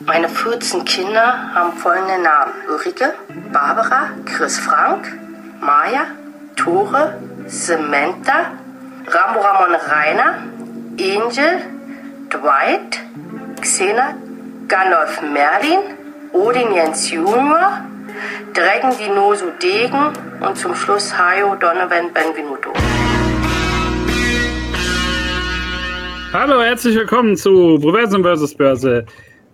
Meine 14 Kinder haben folgende Namen. Ulrike, Barbara, Chris Frank, Maya, Tore, Samantha, Rambo Ramon Rainer, Angel, Dwight, Xena, Gandalf Merlin, Odin Jens Junior, Dragon Dinosu Degen und zum Schluss Hayo Donovan Benvenuto. Hallo, herzlich willkommen zu Proversum vs. Börse,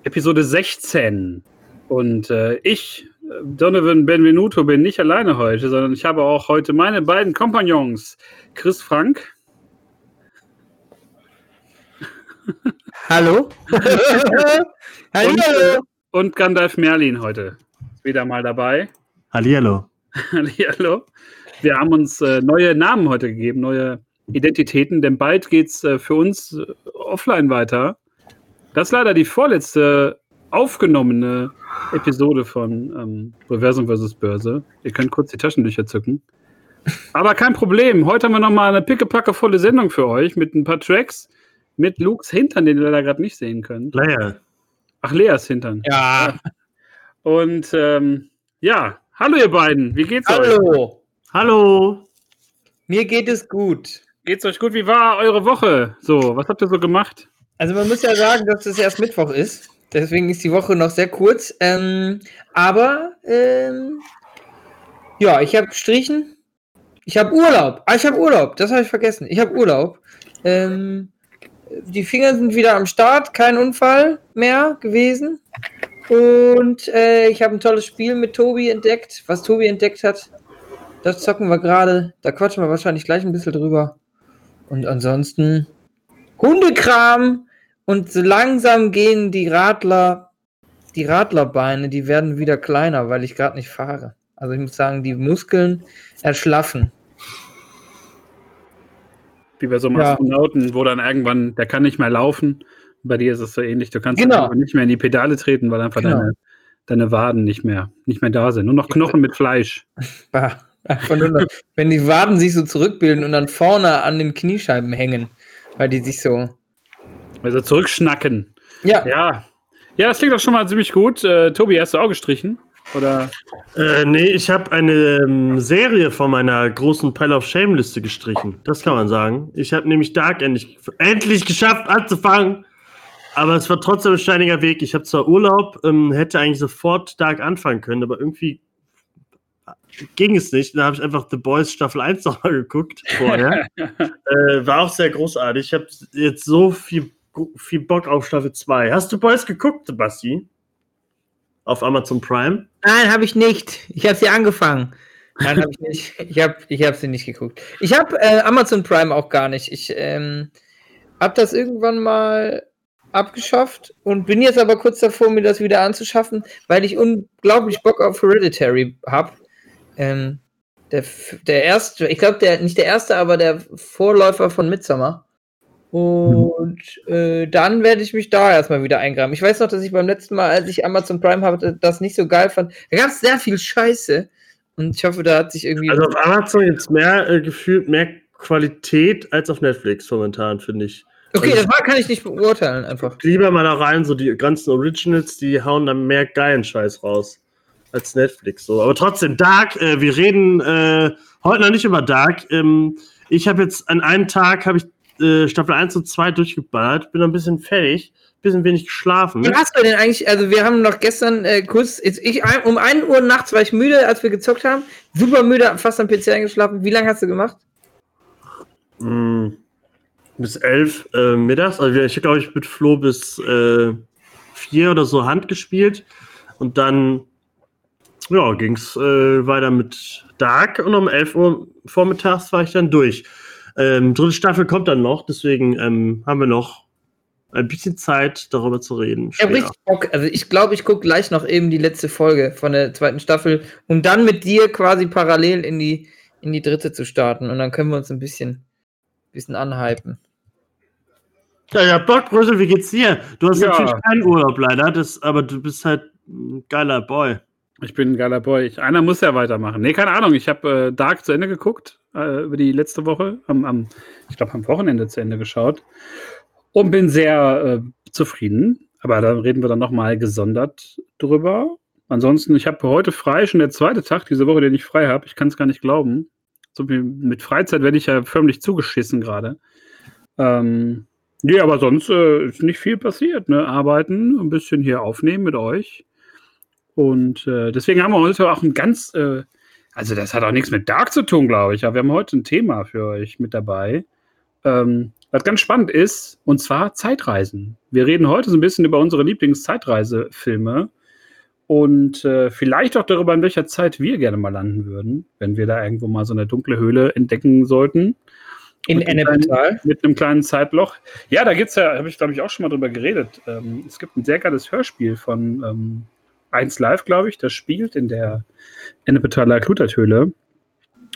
Episode 16. Und äh, ich, Donovan Benvenuto, bin nicht alleine heute, sondern ich habe auch heute meine beiden Kompagnons, Chris Frank. Hallo? und, äh, und Gandalf Merlin heute wieder mal dabei. Hallihallo. Hallihallo. Wir haben uns äh, neue Namen heute gegeben, neue Identitäten, denn bald geht es äh, für uns äh, offline weiter. Das ist leider die vorletzte aufgenommene Episode von ähm, Reversum vs. Börse. Ihr könnt kurz die Taschentücher zücken. Aber kein Problem. Heute haben wir nochmal eine pickepackevolle Sendung für euch mit ein paar Tracks mit Lukes Hintern, den ihr leider gerade nicht sehen könnt. Lea. Ach, Leas Hintern. Ja. Und ähm, ja, hallo ihr beiden. Wie geht's Hallo. euch? Hallo. Hallo. Mir geht es gut. Geht's euch gut? Wie war eure Woche? So, was habt ihr so gemacht? Also man muss ja sagen, dass es erst Mittwoch ist. Deswegen ist die Woche noch sehr kurz. Ähm, aber ähm, ja, ich habe gestrichen. Ich habe Urlaub. Ah, ich habe Urlaub. Das habe ich vergessen. Ich habe Urlaub. Ähm, die Finger sind wieder am Start. Kein Unfall mehr gewesen. Und äh, ich habe ein tolles Spiel mit Tobi entdeckt. Was Tobi entdeckt hat, das zocken wir gerade. Da quatschen wir wahrscheinlich gleich ein bisschen drüber. Und ansonsten Hundekram. Und so langsam gehen die Radler, die Radlerbeine, die werden wieder kleiner, weil ich gerade nicht fahre. Also ich muss sagen, die Muskeln erschlaffen. Wie bei so einem Ja. Astronauten, wo dann irgendwann, der kann nicht mehr laufen. Bei dir ist es so ähnlich. Du kannst Genau. einfach nicht mehr in die Pedale treten, weil einfach Genau. deine, deine Waden nicht mehr, nicht mehr da sind. Nur noch Knochen mit Fleisch. Nur wenn die Waden sich so zurückbilden und dann vorne an den Kniescheiben hängen, weil die sich so. Also zurückschnacken. Ja, Ja. Ja, das klingt doch schon mal ziemlich gut. Äh, Tobi, hast du auch gestrichen? Oder? Äh, nee, ich habe eine ähm, Serie von meiner großen Pile of Shame Liste gestrichen. Das kann man sagen. Ich habe nämlich Dark endlich, endlich geschafft anzufangen. Aber es war trotzdem ein steiniger Weg. Ich habe zwar Urlaub, ähm, hätte eigentlich sofort Dark anfangen können, aber irgendwie ging es nicht. Da habe ich einfach The Boys Staffel 1 nochmal geguckt vorher. äh, war auch sehr großartig. Ich habe jetzt so viel, viel Bock auf Staffel 2. Hast du Boys geguckt, Basti? Auf Amazon Prime? nein, habe ich nicht. Ich habe sie angefangen. Nein, habe ich nicht. Ich habe ich hab sie nicht geguckt. Ich habe äh, Amazon Prime auch gar nicht. Ich ähm, habe das irgendwann mal abgeschafft und bin jetzt aber kurz davor, mir das wieder anzuschaffen, weil ich unglaublich Bock auf Hereditary habe. Ähm, der, der erste, ich glaube, der nicht der erste, aber der Vorläufer von Midsommar. Und äh, dann werde ich mich da erstmal wieder eingraben. Ich weiß noch, dass ich beim letzten Mal, als ich Amazon Prime hatte, das nicht so geil fand. Da gab es sehr viel Scheiße. Und ich hoffe, da hat sich irgendwie. Also auf Amazon jetzt mehr äh, gefühlt mehr Qualität als auf Netflix momentan, finde ich. okay, also das war, kann ich nicht beurteilen, einfach. Lieber mal da rein, so die ganzen Originals, die hauen dann mehr geilen Scheiß raus als Netflix. So. Aber trotzdem, Dark, äh, wir reden äh, heute noch nicht über Dark. Ähm, ich habe jetzt an einem Tag habe ich äh, Staffel 1 und 2 durchgeballert, bin ein bisschen fertig, bisschen wenig geschlafen. Wie hast du denn eigentlich, also wir haben noch gestern äh, kurz, ich, ein- um 1 Uhr nachts war ich müde, als wir gezockt haben. Super müde, fast am PC eingeschlafen. Wie lange hast du gemacht? Mm, bis elf äh, mittags. Also ich glaube, ich mit Flo bis äh, vier oder so Hand gespielt. Und dann ja, ging es äh, weiter mit Dark und um 11 Uhr vormittags war ich dann durch. Ähm, dritte Staffel kommt dann noch, deswegen ähm, haben wir noch ein bisschen Zeit, darüber zu reden. Ich habe später. richtig Bock. Also ich glaube, ich gucke gleich noch eben die letzte Folge von der zweiten Staffel, um dann mit dir quasi parallel in die, in die dritte zu starten. Und dann können wir uns ein bisschen, bisschen anhypen. Ja, ja, Bock, Brüssel, wie geht's dir? Du hast Ja. natürlich keinen Urlaub leider, das, aber du bist halt ein geiler Boy. Ich bin ein geiler Boy. Ich, einer muss ja weitermachen. Nee, keine Ahnung. Ich habe äh, Dark zu Ende geguckt, äh, über die letzte Woche. Am, am ich glaube, am Wochenende zu Ende geschaut. Und bin sehr äh, zufrieden. Aber da reden wir dann nochmal gesondert drüber. Ansonsten, ich habe heute frei, schon der zweite Tag diese Woche, den ich frei habe. Ich kann es gar nicht glauben. So mit Freizeit werde ich ja förmlich zugeschissen gerade. Ähm, nee, aber sonst äh, ist nicht viel passiert. Ne? Arbeiten, ein bisschen hier aufnehmen mit euch. Und äh, deswegen haben wir heute auch ein ganz, äh, also das hat auch nichts mit Dark zu tun, glaube ich, aber wir haben heute ein Thema für euch mit dabei. Ähm, was ganz spannend ist, und zwar Zeitreisen. Wir reden heute so ein bisschen über unsere Lieblings-Zeitreisefilme und äh, vielleicht auch darüber, in welcher Zeit wir gerne mal landen würden, wenn wir da irgendwo mal so eine dunkle Höhle entdecken sollten. In Ennepetal. Mit einem kleinen Zeitloch. Ja, da gibt es ja, habe ich glaube ich auch schon mal drüber geredet. Ähm, es gibt ein sehr geiles Hörspiel von ähm, 1 Live, glaube ich, das spielt in der Ennepetaler Kluterthöhle.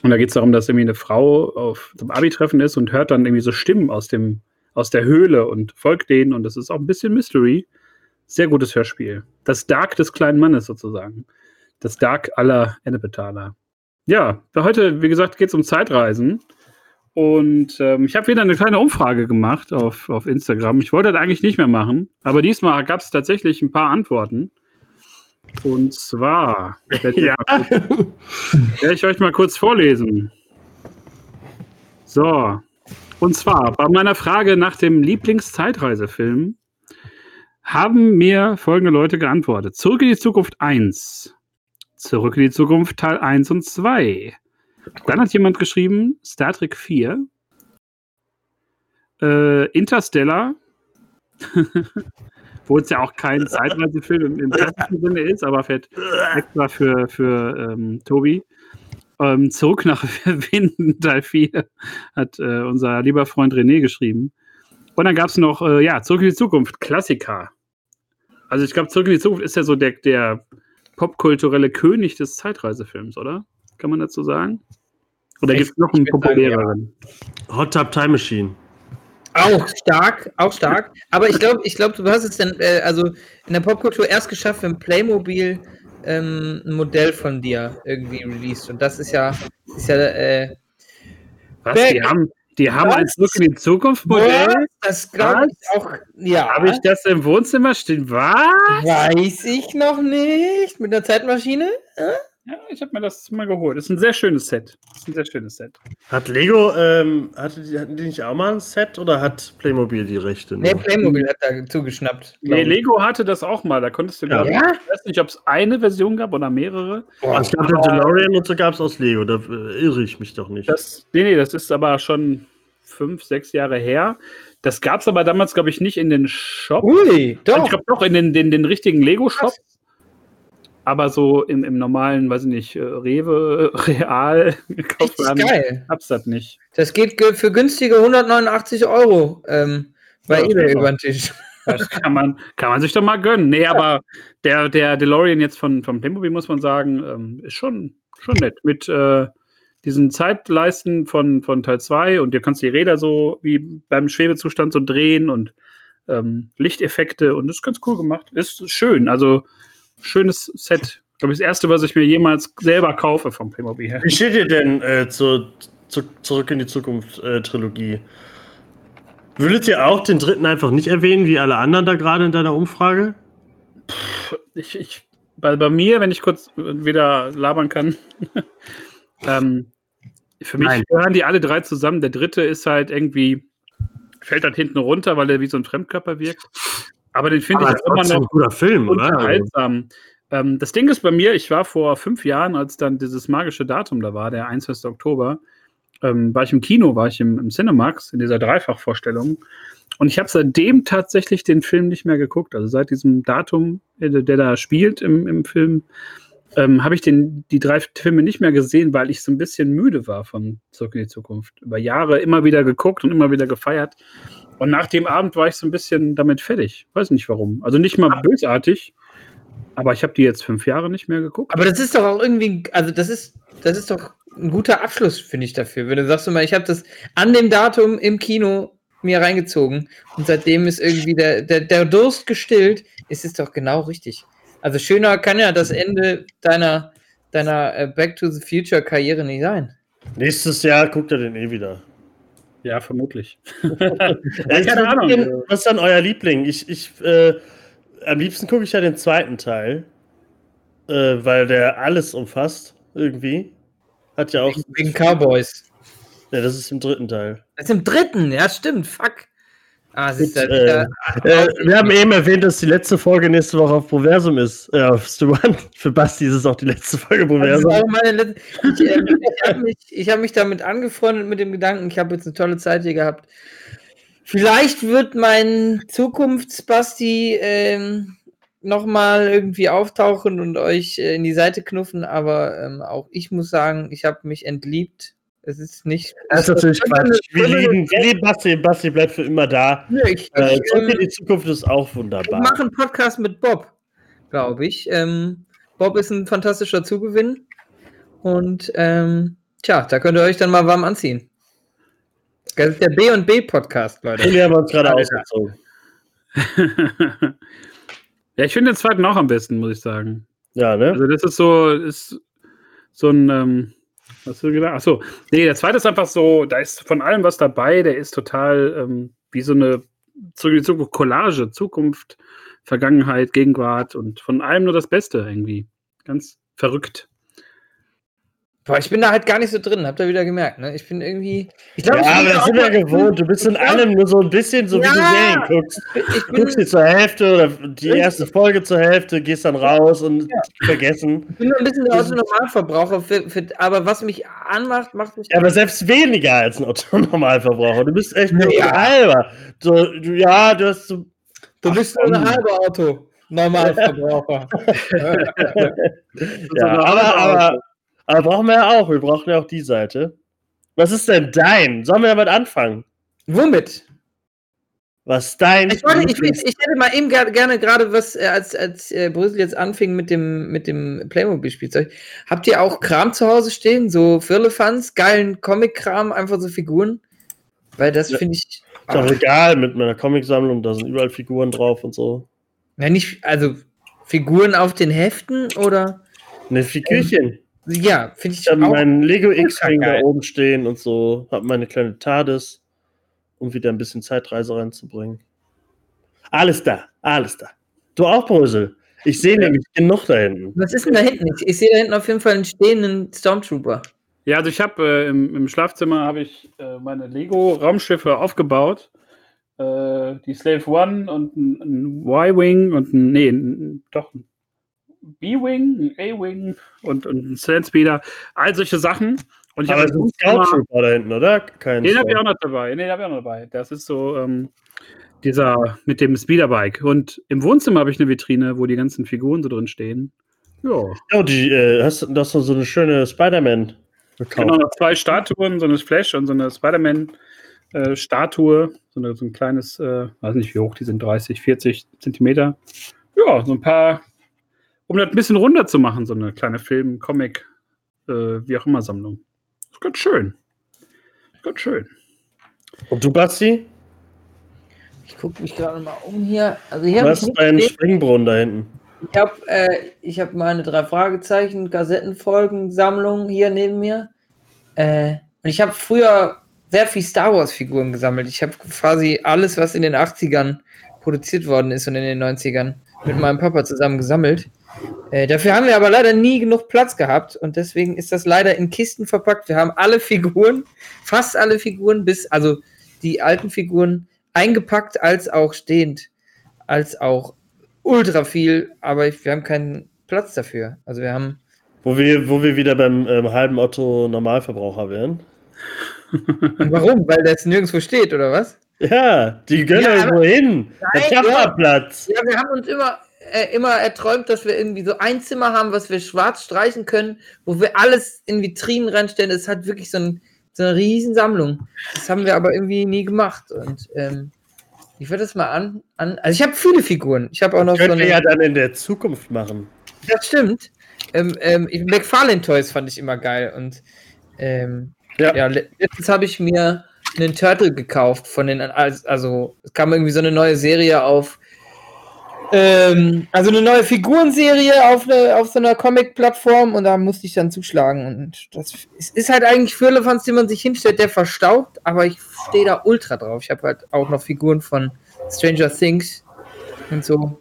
Und da geht es darum, dass irgendwie eine Frau auf zum Abi-Treffen ist und hört dann irgendwie so Stimmen aus, dem, aus der Höhle und folgt denen. Und das ist auch ein bisschen Mystery. Sehr gutes Hörspiel. Das Dark des kleinen Mannes sozusagen. Das Dark aller Ennepetaler. Ja, heute, wie gesagt, geht es um Zeitreisen. Und ähm, ich habe wieder eine kleine Umfrage gemacht auf, auf Instagram. Ich wollte das eigentlich nicht mehr machen, aber diesmal gab es tatsächlich ein paar Antworten. Und zwar werde ich, Ja. werde ich euch mal kurz vorlesen. So, und zwar bei meiner Frage nach dem Lieblingszeitreisefilm haben mir folgende Leute geantwortet. Zurück in die Zukunft 1. Zurück in die Zukunft Teil 1 und 2. Dann hat jemand geschrieben, Star Trek 4. Äh, Interstellar. Wo es ja auch kein Zeitreisefilm im, klassischen Sinne ist, aber fährt extra für, für ähm, Tobi. Ähm, zurück nach Winden, Teil 4, hat äh, unser lieber Freund René geschrieben. Und dann gab es noch, äh, ja, Zurück in die Zukunft, Klassiker. Also ich glaube, Zurück in die Zukunft ist ja so der, der popkulturelle König des Zeitreisefilms, oder? Kann man dazu sagen? Oder gibt es noch einen sagen, ja. populäreren? Hot Tub Time Machine. Auch stark, auch stark. Aber ich glaube, ich glaub, du hast es dann, äh, also in der Popkultur erst geschafft, wenn Playmobil ähm, ein Modell von dir irgendwie released. Und das ist ja, ist ja, äh, Was? Back. Die haben, die haben Was? ein Zurück in die Zukunft Modell? das glaube ich auch, ja. Habe ich das im Wohnzimmer stehen? Was? Weiß ich noch nicht. Mit einer Zeitmaschine? Ja, ich habe mir das mal geholt. Das ist ein sehr schönes Set. Das ist ein sehr schönes Set. Hat Lego, ähm, hatte die, hatten die nicht auch mal ein Set oder hat Playmobil die Rechte? Nee, nur? Playmobil hat da zugeschnappt. Nee. Lego hatte das auch mal. Da konntest du, Ja. glaub ich, Ja? ich weiß nicht, ob es eine Version gab oder mehrere. Boah, ich glaube, der DeLorean und so gab es aus Lego. Da äh, irre ich mich doch nicht. Das, nee, nee, das ist aber schon fünf, sechs Jahre her. Das gab es aber damals, glaube ich, nicht in den Shop. Ui, doch. Ich glaube doch in den, den, den richtigen Lego-Shop. Aber so im, im normalen, weiß ich nicht, äh, Rewe, Real, geil. gab's das nicht. Das geht ge- für günstige 189 Euro ähm, bei Ja, eBay über den Tisch. Das kann man, kann man sich doch mal gönnen. Nee, aber der, der DeLorean jetzt von, von Playmobil, muss man sagen, ähm, ist schon, schon nett. Mit äh, diesen Zeitleisten von, von Teil 2 und du kannst die Räder so wie beim Schwebezustand so drehen und ähm, Lichteffekte und das ist ganz cool gemacht. Ist schön, also schönes Set. Ich glaube, das erste, was ich mir jemals selber kaufe vom Playmobil. Wie steht ihr denn äh, zur, zu, Zurück in die Zukunft äh? Würdet ihr auch den dritten einfach nicht erwähnen, wie alle anderen da gerade in deiner Umfrage? ich, ich, bei, bei mir, wenn ich kurz wieder labern kann, ähm, für mich Nein. gehören die alle drei zusammen. Der dritte ist halt irgendwie, fällt halt hinten runter, weil er wie so ein Fremdkörper wirkt. Aber den finde ich auch immer noch ein guter Film, oder? Unterhaltsam. Ähm, das Ding ist bei mir, ich war vor fünf Jahren, als dann dieses magische Datum da war, der 21. Oktober, ähm, war ich im Kino, war ich im, im Cinemax in dieser Dreifachvorstellung. Und ich habe seitdem tatsächlich den Film nicht mehr geguckt. Also seit diesem Datum, äh, der da spielt im, im Film, ähm, habe ich den, die drei Filme nicht mehr gesehen, weil ich so ein bisschen müde war von Zurück in die Zukunft. Über Jahre immer wieder geguckt und immer wieder gefeiert. Und nach dem Abend war ich so ein bisschen damit fertig. Weiß nicht warum. Also nicht mal bösartig, aber ich habe die jetzt fünf Jahre nicht mehr geguckt. Aber das ist doch auch irgendwie, also das ist, das ist doch ein guter Abschluss, finde ich dafür. Wenn du sagst, immer, ich habe das an dem Datum im Kino mir reingezogen und seitdem ist irgendwie der, der, der Durst gestillt, ist es doch genau richtig. Also schöner kann ja das Ende deiner, deiner äh, Back to the Future Karriere nicht sein. Nächstes Jahr guckt er den eh wieder. Ja, vermutlich. Ja, keine Ahnung. Was ist dann euer Liebling? Ich, ich, äh, am liebsten gucke ich ja den zweiten Teil, äh, weil der alles umfasst, irgendwie. Hat ja auch. Wegen Cowboys. Ja, das ist im dritten Teil. Das ist im dritten, ja, stimmt, fuck. Ah, Gut, äh, äh, wir haben eben erwähnt, dass die letzte Folge nächste Woche auf Proversum ist. Äh, auf Stuban. Für Basti ist es auch die letzte Folge Proversum. letzte, ich ähm, ich habe mich, ich hab mich damit angefreundet mit dem Gedanken, ich habe jetzt eine tolle Zeit hier gehabt. Vielleicht wird mein Zukunftsbasti ähm, nochmal irgendwie auftauchen und euch äh, in die Seite knuffen, aber ähm, auch ich muss sagen, ich habe mich entliebt. Es ist nicht. Das ist natürlich Quatsch. Wir lieben, wir lieben Basti. Basti bleibt für immer da. Ich, Äh, ich, ähm, die Zukunft ist auch ich wunderbar. mache einen Podcast mit Bob, glaube ich. Ähm, Bob ist ein fantastischer Zugewinn. Und ähm, tja, da könnt ihr euch dann mal warm anziehen. Das ist der B&B Podcast, Leute. Wir haben uns gerade ausgezogen. ja, ich finde den zweiten auch am besten, muss ich sagen. Ja, ne? Also das ist so, ist so ein, ähm, hast du gedacht? Achso, nee, der zweite ist einfach so, da ist von allem was dabei, der ist total ähm, wie so eine zurück in die Zukunft, Collage, Zukunft, Vergangenheit, Gegenwart und von allem nur das Beste irgendwie. Ganz verrückt. Boah, ich bin da halt gar nicht so drin, habt ihr wieder gemerkt, ne? Ich bin irgendwie. Ich glaube, Ja, aber das sind wir auch- gewohnt. Du bist in allem nur so ein bisschen so wie du Ja. Serien guckst. Ich Du bin, guckst sie zur Hälfte oder die erste Folge zur Hälfte, gehst dann raus und vergessen. ich bin nur ein bisschen der Autonormalverbraucher, für, für, aber was mich anmacht, macht mich. Ja, aber selbst weniger als ein Otto-Normalverbraucher. Du bist echt nur Ja. halber. So, du, ja, du hast so. du bist nur ein halber Auto. Normalverbraucher. Ja, aber, aber, aber brauchen wir ja auch. Wir brauchen ja auch die Seite. Was ist denn dein? Sollen wir damit anfangen? Womit? Was dein. Ich, wollte, ich, ich hätte mal eben ger gerne gerade was, äh, als, als äh, Brüssel jetzt anfing mit dem, mit dem Playmobil-Spielzeug. Habt ihr auch Kram zu Hause stehen? So Firlefanz, geilen Comic-Kram, einfach so Figuren? Weil das Ja. finde ich. Ist doch Ah, egal mit meiner Comicsammlung, da sind überall Figuren drauf und so. na, nicht, also Figuren auf den Heften oder? Ne, Figürchen. Ja, finde ich Ich habe auch. meinen Lego X-Wing da oben stehen und so. Habe meine kleine TARDIS, um wieder ein bisschen Zeitreise reinzubringen. Alles da, alles da. Du auch, Brösel. Ich sehe nämlich genug da hinten. Was ist denn da hinten? Ich, ich sehe da hinten auf jeden Fall einen stehenden Stormtrooper. Ja, also ich habe äh, im, im Schlafzimmer habe ich äh, meine Lego-Raumschiffe aufgebaut. Äh, die Slave One und ein, ein Y-Wing und ein, nee, ein, doch ein B-Wing, ein A-Wing und, und ein Sandspeeder. All solche Sachen. Und ich Aber habe es ist ein Scout Trooper da hinten, oder? Kein Den habe ich auch noch dabei. Den habe ich auch noch dabei. Das ist so ähm, dieser mit dem Speederbike. Und im Wohnzimmer habe ich eine Vitrine, wo die ganzen Figuren so drin stehen. Ja. Oh, die, äh, hast du hast so eine schöne Spider-Man gekauft? Genau, noch zwei Statuen, so eine Flash und so eine Spider-Man-Statue. so, eine, so ein kleines, äh, weiß nicht wie hoch, die sind 30, 40 Zentimeter. Ja, so ein paar, um das ein bisschen runder zu machen, so eine kleine Film-, Comic-, äh, wie auch immer Sammlung. Ist ganz schön. Ist ganz schön. Und du, Basti? Ich gucke mich gerade mal um hier. Also hier dein nichts stehen. Springbrunnen da hinten? Ich habe äh, ich hab meine drei Fragezeichen Kassettenfolgensammlung hier neben mir. Äh, und ich habe früher sehr viel Star Wars Figuren gesammelt. Ich habe quasi alles, was in den 80ern produziert worden ist und in den 90ern mit meinem Papa zusammen gesammelt. Äh, dafür haben wir aber leider nie genug Platz gehabt und deswegen ist das leider in Kisten verpackt. Wir haben alle Figuren, fast alle Figuren, bis also die alten Figuren eingepackt als auch stehend, als auch ultra viel, aber wir haben keinen Platz dafür. Also wir haben. Wo wir, wo wir wieder beim ähm, halben Otto Normalverbraucher wären. Und warum? Weil das nirgendwo steht, oder was? Ja, die gönnen Ja, irgendwo hin. Der Platz. Ja, wir haben uns immer, äh, immer erträumt, dass wir irgendwie so ein Zimmer haben, was wir schwarz streichen können, wo wir alles in Vitrinen reinstellen. Das hat wirklich so, ein, so eine Riesensammlung. Das haben wir aber irgendwie nie gemacht. Und ähm, ich würde das mal an. an also ich habe viele Figuren. Ich habe auch noch so Könnt eine. ihr ja dann in der Zukunft machen. Das stimmt. Ähm, ähm, McFarlane Toys fand ich immer geil. Und ähm, Ja. ja. le- letztens habe ich mir einen Turtle gekauft von den, als- also es kam irgendwie so eine neue Serie auf Ähm, also eine neue Figurenserie auf, ne, auf so einer Comic-Plattform und da musste ich dann zuschlagen. Und das es ist halt eigentlich für Firlefanz, den man sich hinstellt, der verstaubt, aber ich stehe da ultra drauf. Ich habe halt auch noch Figuren von Stranger Things und so.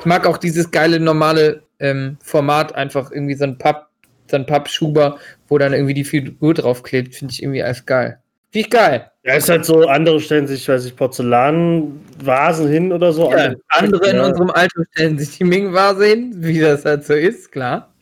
Ich mag auch dieses geile normale ähm, Format, einfach irgendwie so ein Papp, so ein Pappschuber, wo dann irgendwie die Figur draufklebt, finde ich irgendwie alles geil. Wie geil. Ja, ist halt so, andere stellen sich, weiß ich, Porzellanvasen hin oder so. Ja, andere in unserem Alter stellen sich die Ming-Vase hin, wie das halt so ist, klar.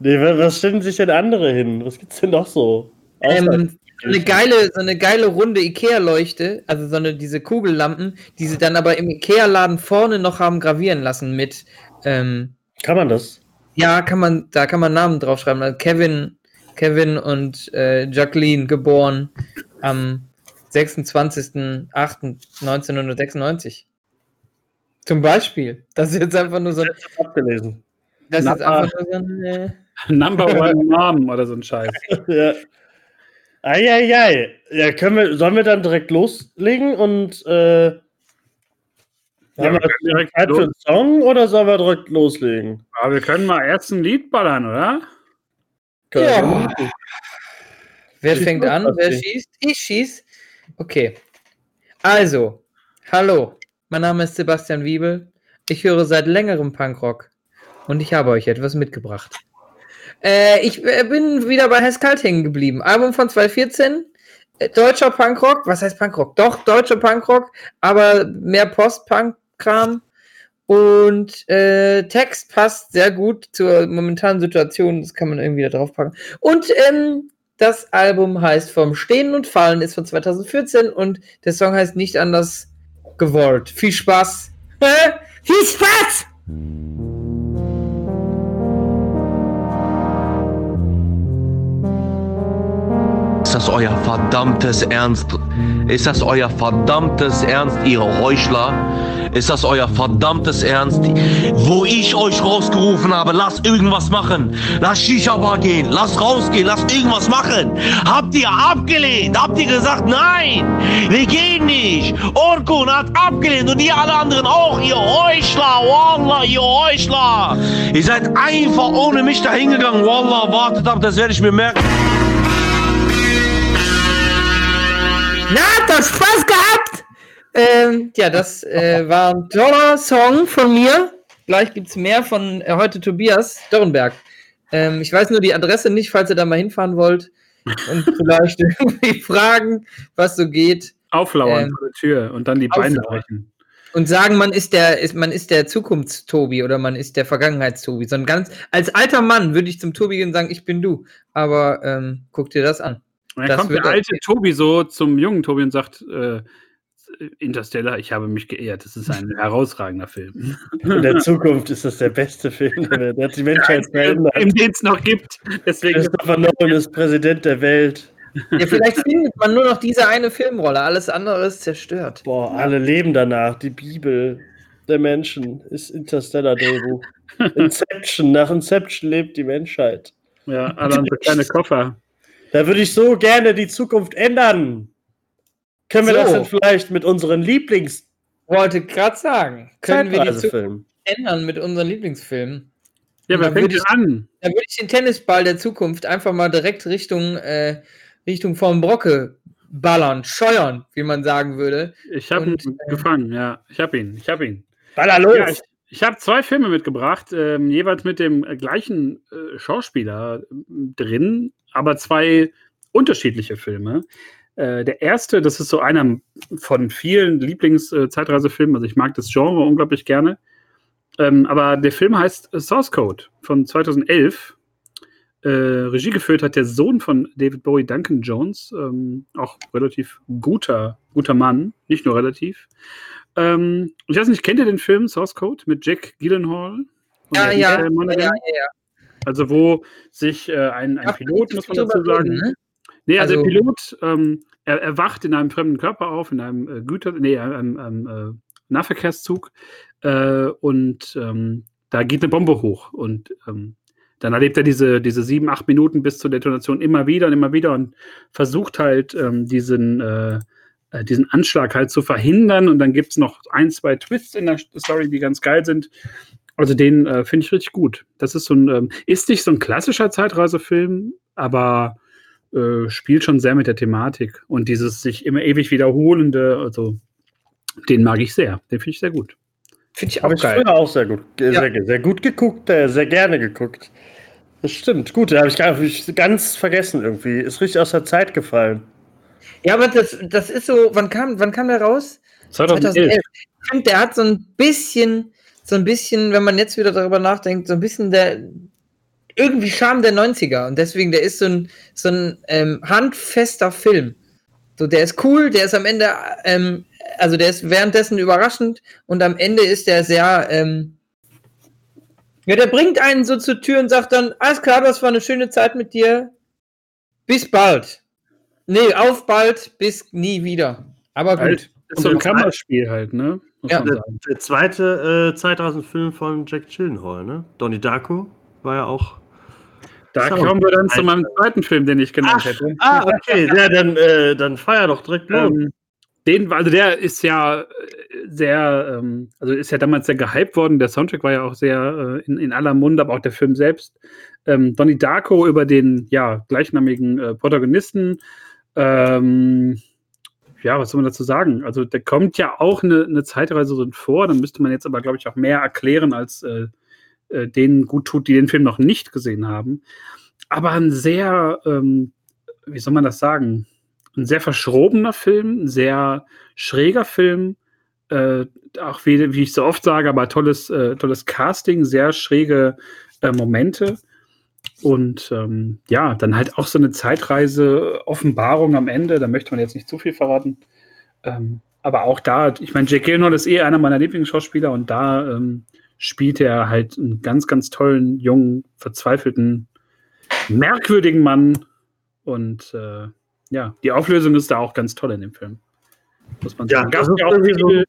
Nee, was stellen sich denn andere hin? Was gibt's denn noch so? Ähm, so eine geile, so eine geile runde Ikea-Leuchte, also so eine, diese Kugellampen, die sie dann aber im Ikea-Laden vorne noch haben gravieren lassen mit. Ähm, kann man das? Ja, kann man, da kann man Namen draufschreiben. Also Kevin, Kevin und äh, Jacqueline geboren am 26.08.1996. Zum Beispiel. Das ist jetzt einfach nur so ein. Abgelesen. Das ist einfach nur so ein. Äh, Number One Namen oder so ein Scheiß. ja. Eieiei. Ja, können wir, sollen wir dann direkt loslegen und äh, ja, haben wir direkt Zeit für einen Song oder sollen wir direkt loslegen? Aber wir können mal erst ein Lied ballern, oder? Ja. Wer schießt fängt an? Wer schießt? Ich schieß. Okay. Also, hallo. Mein Name ist Sebastian Wiebel. Ich höre seit längerem Punkrock und ich habe euch etwas mitgebracht. Äh, ich äh, bin wieder bei Heskalt hängen geblieben. Album von 2014. Äh, deutscher Punkrock. Was heißt Punkrock? Doch, deutscher Punkrock, aber mehr Post-Punk-Kram. Und äh, Text passt sehr gut zur momentanen Situation. Das kann man irgendwie da drauf packen. Und ähm, das Album heißt Vom Stehen und Fallen, ist von 2014 und der Song heißt nicht anders gewollt. Viel Spaß! Viel Spaß! Ist das euer verdammtes Ernst? Ist das euer verdammtes Ernst, ihr Heuchler? Ist das euer verdammtes Ernst? Wo ich euch rausgerufen habe, lasst irgendwas machen. Lass Shisha-Bar gehen, lass rausgehen, lass irgendwas machen. Habt ihr abgelehnt? Habt ihr gesagt, nein, wir gehen nicht. Orkun hat abgelehnt und ihr alle anderen auch, ihr Heuchler, Wallah, ihr Heuchler. Ihr seid einfach ohne mich dahingegangen, Wallah, wartet ab, das werde ich mir merken. Na, hat das Spaß gehabt? Ähm, ja, das äh, war ein toller Song von mir. Gleich gibt es mehr von äh, heute Tobias Dörrenberg. Ähm, ich weiß nur die Adresse nicht, falls ihr da mal hinfahren wollt und vielleicht irgendwie fragen, was so geht. Auflauern ähm, vor der Tür und dann die Beine brechen. Und sagen, man ist der, ist, man ist der Zukunftstobi oder man ist der Vergangenheitstobi. So ein ganz, als alter Mann würde ich zum Tobi gehen und sagen, ich bin du. Aber ähm, guck dir das an. Und dann kommt der alte Tobi so zum jungen Tobi und sagt, äh, Interstellar, ich habe mich geehrt. Das ist ein herausragender Film. In der Zukunft ist das der beste Film. Der hat die Menschheit verändert. In den es noch gibt. Deswegen Christopher Nolan ist Präsident der Welt. Ja, vielleicht findet man nur noch diese eine Filmrolle. Alles andere ist zerstört. Boah, alle leben danach. Die Bibel der Menschen ist Interstellar-Drehbuch. Inception. Nach Inception lebt die Menschheit. Ja, alle haben so kleine Koffer. Da würde ich so gerne die Zukunft ändern. Können wir so. das denn vielleicht mit unseren Lieblings... Wollte gerade sagen. Können wir die Zukunft ändern mit unseren Lieblingsfilmen? Ja, wer fängt ich, an? Dann würde ich den Tennisball der Zukunft einfach mal direkt Richtung, äh, Richtung vom Brocke ballern, scheuern, wie man sagen würde. Ich habe ihn äh, gefangen, ja. Ich habe ihn, ich habe ihn. Baller los! Ja, ich, ich habe zwei Filme mitgebracht, ähm, jeweils mit dem gleichen äh, Schauspieler äh, drin, aber zwei unterschiedliche Filme. Äh, der erste, das ist so einer von vielen Lieblings-Zeitreisefilmen, also ich mag das Genre unglaublich gerne. Ähm, aber der Film heißt Source Code von 2011. Äh, Regie geführt hat der Sohn von David Bowie, Duncan Jones, ähm, auch relativ guter, guter Mann, nicht nur relativ. Ähm, ich weiß nicht, kennt ihr den Film Source Code mit Jack Gyllenhaal? Ja, ja, ja, ja, Also wo sich äh, ein, ein Pilot, muss man dazu sagen. Ne? Nee, also, also der Pilot ähm, er, er, wacht in einem fremden Körper auf, in einem äh, Güter, nee, einem, einem äh, Nahverkehrszug äh, und ähm, da geht eine Bombe hoch und ähm, dann erlebt er diese, diese sieben, acht Minuten bis zur Detonation immer wieder und immer wieder und versucht halt ähm, diesen äh, äh, diesen Anschlag halt zu verhindern. Und dann gibt es noch ein, zwei Twists in der Story, die ganz geil sind. Also den äh, finde ich richtig gut. Das ist so ein, ähm, ist nicht so ein klassischer Zeitreisefilm, aber äh, spielt schon sehr mit der Thematik. Und dieses sich immer ewig wiederholende, also den mag ich sehr. Den finde ich sehr gut. Finde ich auch Habe ich geil. früher auch sehr gut, Ja. sehr, sehr gut geguckt, äh, sehr gerne geguckt. Das stimmt. Gut, da habe ich hab ich ganz vergessen irgendwie. Ist richtig aus der Zeit gefallen. Ja, aber das, das ist so, wann kam, wann kam der raus? 2011. Ich finde, der hat so ein bisschen, so ein bisschen, wenn man jetzt wieder darüber nachdenkt, so ein bisschen der irgendwie Charme der 90er. Und deswegen, der ist so ein, so ein ähm, handfester Film. So, der ist cool, der ist am Ende, ähm, also der ist währenddessen überraschend und am Ende ist der sehr, ähm, ja, der bringt einen so zur Tür und sagt dann, alles klar, das war eine schöne Zeit mit dir. Bis bald. Nee, auf bald, bis nie wieder. Aber gut. Halt, ist so ein Kammerspiel halt, ne? Ja. Der, der zweite äh, 2000 Film von Jack Gyllenhaal, ne? Donnie Darko war ja auch. Da So. kommen wir dann zu meinem zweiten Film, den ich genannt hätte. Ah, okay. ja, dann, äh, dann feier doch direkt los. Ähm, den, also der ist ja äh, sehr, ähm, also ist ja damals sehr gehypt worden. Der Soundtrack war ja auch sehr äh, in, in aller Munde, aber auch der Film selbst. Ähm, Donnie Darko über den ja, gleichnamigen äh, Protagonisten. Ähm, ja, was soll man dazu sagen? Also, da kommt ja auch eine, eine Zeitreise drin vor. Dann müsste man jetzt aber, glaube ich, auch mehr erklären, als äh, äh, denen gut tut, die den Film noch nicht gesehen haben. Aber ein sehr, ähm, wie soll man das sagen? Ein sehr verschrobener Film, ein sehr schräger Film. Äh, auch wie, wie ich so oft sage, aber tolles, äh, tolles Casting, sehr schräge äh, Momente. Und ähm, ja, dann halt auch so eine Zeitreise-Offenbarung am Ende. Da möchte man jetzt nicht zu viel verraten. Ähm, aber auch da, ich meine, Jake Gyllenhaal ist eh einer meiner Lieblingsschauspieler und da ähm, spielt er halt einen ganz, ganz tollen, jungen, verzweifelten, merkwürdigen Mann. Und äh, ja, die Auflösung ist da auch ganz toll in dem Film. Muss man Ja, sagen. Gab das ist ja auch irgendwie so- viel,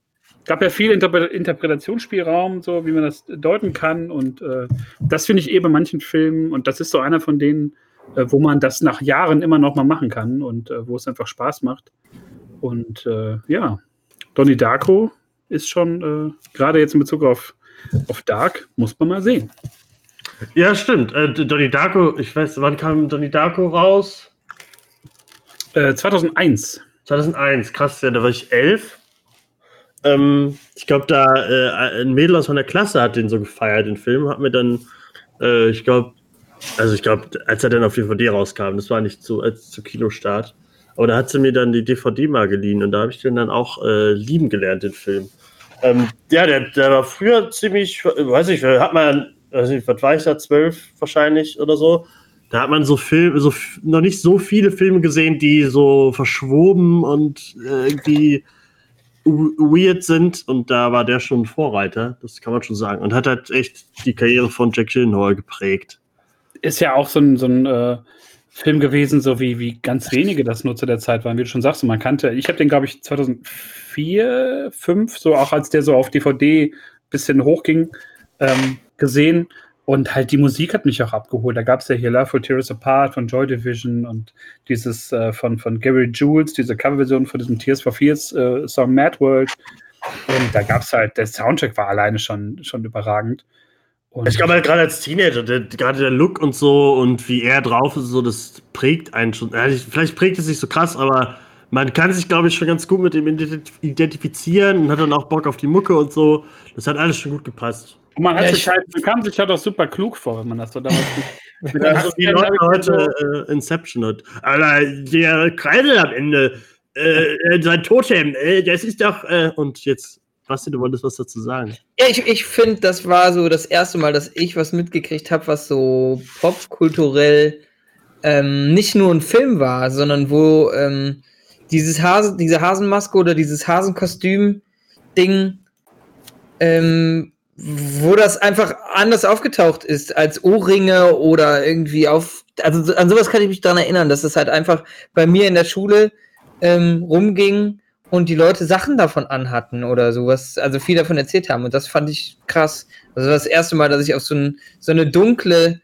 gab ja viel Interpre Interpretationsspielraum, so wie man das deuten kann. Und äh, das finde ich eh bei manchen Filmen, und das ist so einer von denen, äh, wo man das nach Jahren immer noch mal machen kann und äh, wo es einfach Spaß macht. Und äh, ja, Donnie Darko ist schon, äh, gerade jetzt in Bezug auf, auf Dark, muss man mal sehen. Ja, stimmt. Äh, Donnie Darko, ich weiß, wann kam Donnie Darko raus? Äh, 2001. 2001, krass, ja, da war ich elf. Ähm, ich glaube, da äh, ein Mädel aus meiner Klasse hat den so gefeiert, den Film, hat mir dann, äh, ich glaube, also ich glaube, als er dann auf DVD rauskam, das war nicht zu, als zu Kinostart, aber da hat sie mir dann die DVD mal geliehen und da habe ich den dann auch äh, lieben gelernt, den Film. Ähm, ja, der, der war früher ziemlich, weiß ich, hat man, weiß nicht, was war ich da, zwölf wahrscheinlich oder so. Da hat man so Filme, so noch nicht so viele Filme gesehen, die so verschwoben und äh, irgendwie weird sind. Und da war der schon Vorreiter, das kann man schon sagen. Und hat halt echt die Karriere von Jack Gyllenhaal geprägt. Ist ja auch so ein, so ein äh, Film gewesen, so wie, wie ganz wenige das nur zu der Zeit waren, wie du schon sagst. Man kannte, ich habe den, glaube ich, 2004, 5, so auch als der so auf DVD bisschen hochging, ähm, gesehen. Und halt die Musik hat mich auch abgeholt. Da gab es ja hier Love Will Tear Us Apart von Joy Division und dieses äh, von, von Gary Jules, diese Coverversion von diesem Tears for Fears äh, Song Mad World. Und da gab es halt, der Soundtrack war alleine schon, schon überragend. Und Ich glaube halt gerade als Teenager, gerade der Look und so und wie er drauf ist, so, das prägt einen schon. Vielleicht prägt es nicht so krass, aber man kann sich, glaube ich, schon ganz gut mit ihm ident- identifizieren und hat dann auch Bock auf die Mucke und so. Das hat alles schon gut gepasst. Und man, hat Ja, sich ich- halt, man kam sich halt auch super klug vor, wenn man das so damals mit, Also die 18 Leute heute äh, Inception hat. Alter, der Kreisel am Ende, äh, äh, sein Totem, äh, das ist doch. Äh, und jetzt, Basti, du wolltest was dazu sagen. Ja, ich, ich finde, das war so das erste Mal, dass ich was mitgekriegt habe, was so popkulturell ähm, nicht nur ein Film war, sondern wo ähm, dieses Hase, diese Hasenmaske oder dieses Hasenkostüm-Ding, ähm, wo das einfach anders aufgetaucht ist als Ohrringe oder irgendwie auf. Also so- an sowas kann ich mich daran erinnern, dass es halt einfach bei mir in der Schule ähm, rumging und die Leute Sachen davon anhatten oder sowas, also viel davon erzählt haben. Und das fand ich krass. Also das erste Mal, dass ich auf so, ein, so eine dunkle,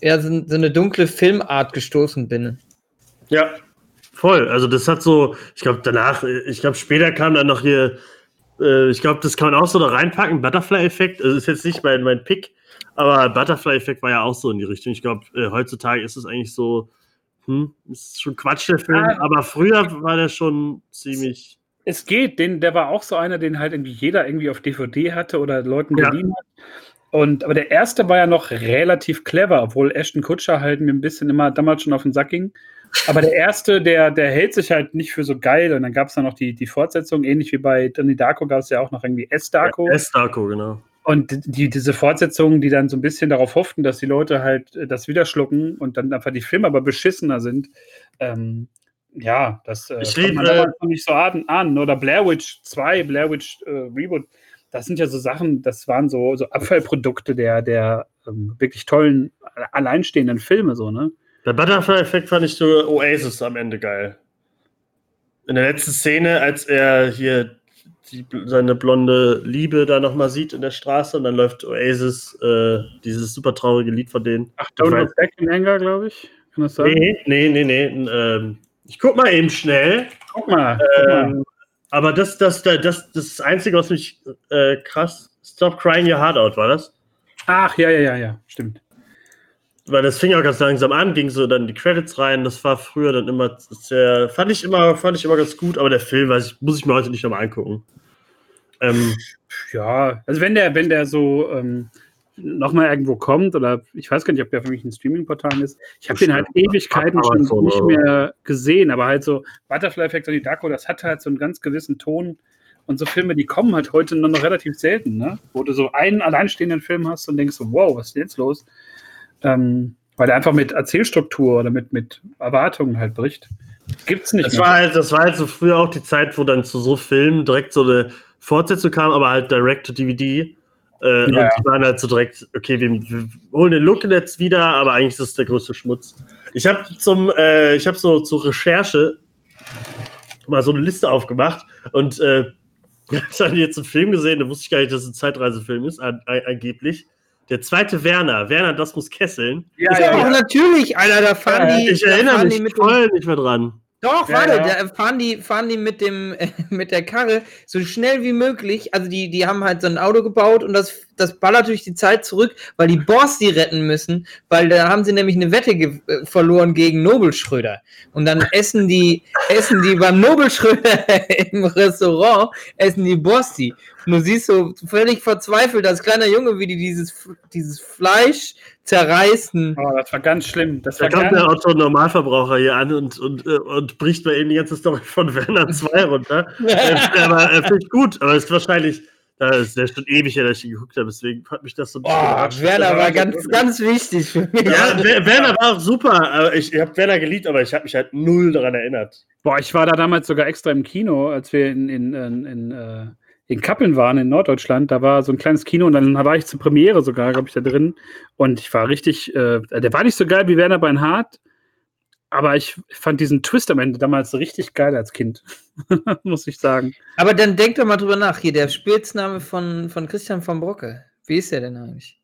ja, so, so eine dunkle Filmart gestoßen bin. Ja, Voll. Also das hat so, ich glaube danach, ich glaube später kam dann noch hier, äh, ich glaube, das kann man auch so da reinpacken, Butterfly-Effekt. Also ist jetzt nicht mein, mein Pick, aber Butterfly-Effekt war ja auch so in die Richtung. Ich glaube, äh, heutzutage ist es eigentlich so, hm, ist schon Quatsch der Film, Ja. aber früher war der schon ziemlich. Es geht, den, der war auch so einer, den halt irgendwie jeder irgendwie auf DVD hatte oder Leuten Ja. geliehen hat. Und, aber der erste war ja noch relativ clever, obwohl Ashton Kutscher halt mir ein bisschen immer damals schon auf den Sack ging. Aber der erste, der, der hält sich halt nicht für so geil. Und dann gab es dann noch die, die Fortsetzung, ähnlich wie bei Donnie Darko gab es ja auch noch irgendwie S-Darko. S-Darko, genau. Und die, diese Fortsetzungen, die dann so ein bisschen darauf hofften, dass die Leute halt äh, das wieder schlucken und dann einfach die Filme aber beschissener sind. Ähm, ja, das äh, Ich kommt man noch nicht so an, an. Oder Blair Witch 2, Blair Witch äh, Reboot. Das sind ja so Sachen, das waren so, so Abfallprodukte der, der ähm, wirklich tollen, alleinstehenden Filme, so, ne? Der Butterfly-Effekt fand ich so Oasis am Ende geil. In der letzten Szene, als er hier die, seine blonde Liebe da nochmal sieht in der Straße und dann läuft Oasis, äh, dieses super traurige Lied von denen. Ach, Don't Look Back in Anger, glaube ich. Kann das sein? Nee, nee, nee, nee. Ähm, ich guck mal eben schnell. Guck mal. guck mal. Ähm, aber das, das, das, das, das Einzige, was mich äh, krass. Stop crying your heart out, war das? Ach, ja, ja, ja, ja, stimmt. Weil das fing auch ganz langsam an, ging so dann die Credits rein. Das war früher dann immer sehr, fand ich immer, fand ich immer ganz gut, aber der Film, weiß ich, muss ich mir heute nicht nochmal angucken. Ähm, Ja, also wenn der, wenn der so ähm, nochmal irgendwo kommt, oder ich weiß gar nicht, ob der für mich ein Streaming-Portal ist, ich habe den halt Bestimmt. Ewigkeiten schon so, nicht mehr gesehen, aber halt so Butterfly Effect und die Darko, das hat halt so einen ganz gewissen Ton. Und so Filme, die kommen halt heute nur noch relativ selten, ne? Wo du so einen alleinstehenden Film hast und denkst so, wow, was ist denn jetzt los? Ähm, weil der einfach mit Erzählstruktur oder mit, mit Erwartungen halt bricht. Gibt's nicht das, mehr. war halt, das war halt so früher auch die Zeit, wo dann zu so Filmen direkt so eine Fortsetzung kam, aber halt direct to DVD. Äh, und Ja. die waren halt so direkt, okay, wir, wir holen den Look jetzt wieder, aber eigentlich ist das der größte Schmutz. Ich habe zum, äh, ich habe so zur Recherche mal so eine Liste aufgemacht und äh, ich habe dann jetzt einen Film gesehen, da wusste ich gar nicht, dass es ein Zeitreisefilm ist, an, an, angeblich. Der zweite Werner, Werner, das muss kesseln. ja, Ja, ja, ja. natürlich, Alter, da fahren Ja, die. Ich erinnere mich die mit voll nicht mehr dran. Doch, Ja, warte, ja. da fahren die, fahren die mit dem, äh, mit der Karre so schnell wie möglich. Also die, die haben halt so ein Auto gebaut und das, das ballert durch die Zeit zurück, weil die Boss die retten müssen, weil da haben sie nämlich eine Wette ge- äh, verloren gegen Nobel Schröder. Und dann essen die, essen die beim Nobel Schröder im Restaurant, essen die Bossi. Und du siehst so völlig verzweifelt als kleiner Junge, wie die dieses, dieses Fleisch zerreißen. Oh, das war ganz schlimm. Das Da war kommt ganz, der Otto Normalverbraucher hier an und, und, äh, und bricht mal eben die ganze Story von Werner 2 runter. äh, aber äh, finde ich gut, aber es ist wahrscheinlich, da ist der schon ewig her, dass ich ihn geguckt habe, deswegen hat mich das so ein bisschen Oh. Werner war ganz, ganz wichtig für mich. Ja, Wer- Werner war auch super, ich, ich habe Werner geliebt, aber ich habe mich halt null daran erinnert. Boah, ich war da damals sogar extra im Kino, als wir in, in, in, in, äh, in Kappeln waren, in Norddeutschland. Da war so ein kleines Kino und dann war ich zur Premiere sogar, glaube ich, da drin. Und ich war richtig, äh, der war nicht so geil wie Werner Beinhardt, aber ich fand diesen Twist am Ende damals richtig geil als Kind. Muss ich sagen. Aber dann denk doch mal drüber nach. Hier, der Spitzname von, von Christian von Brocke. Wie ist der denn eigentlich?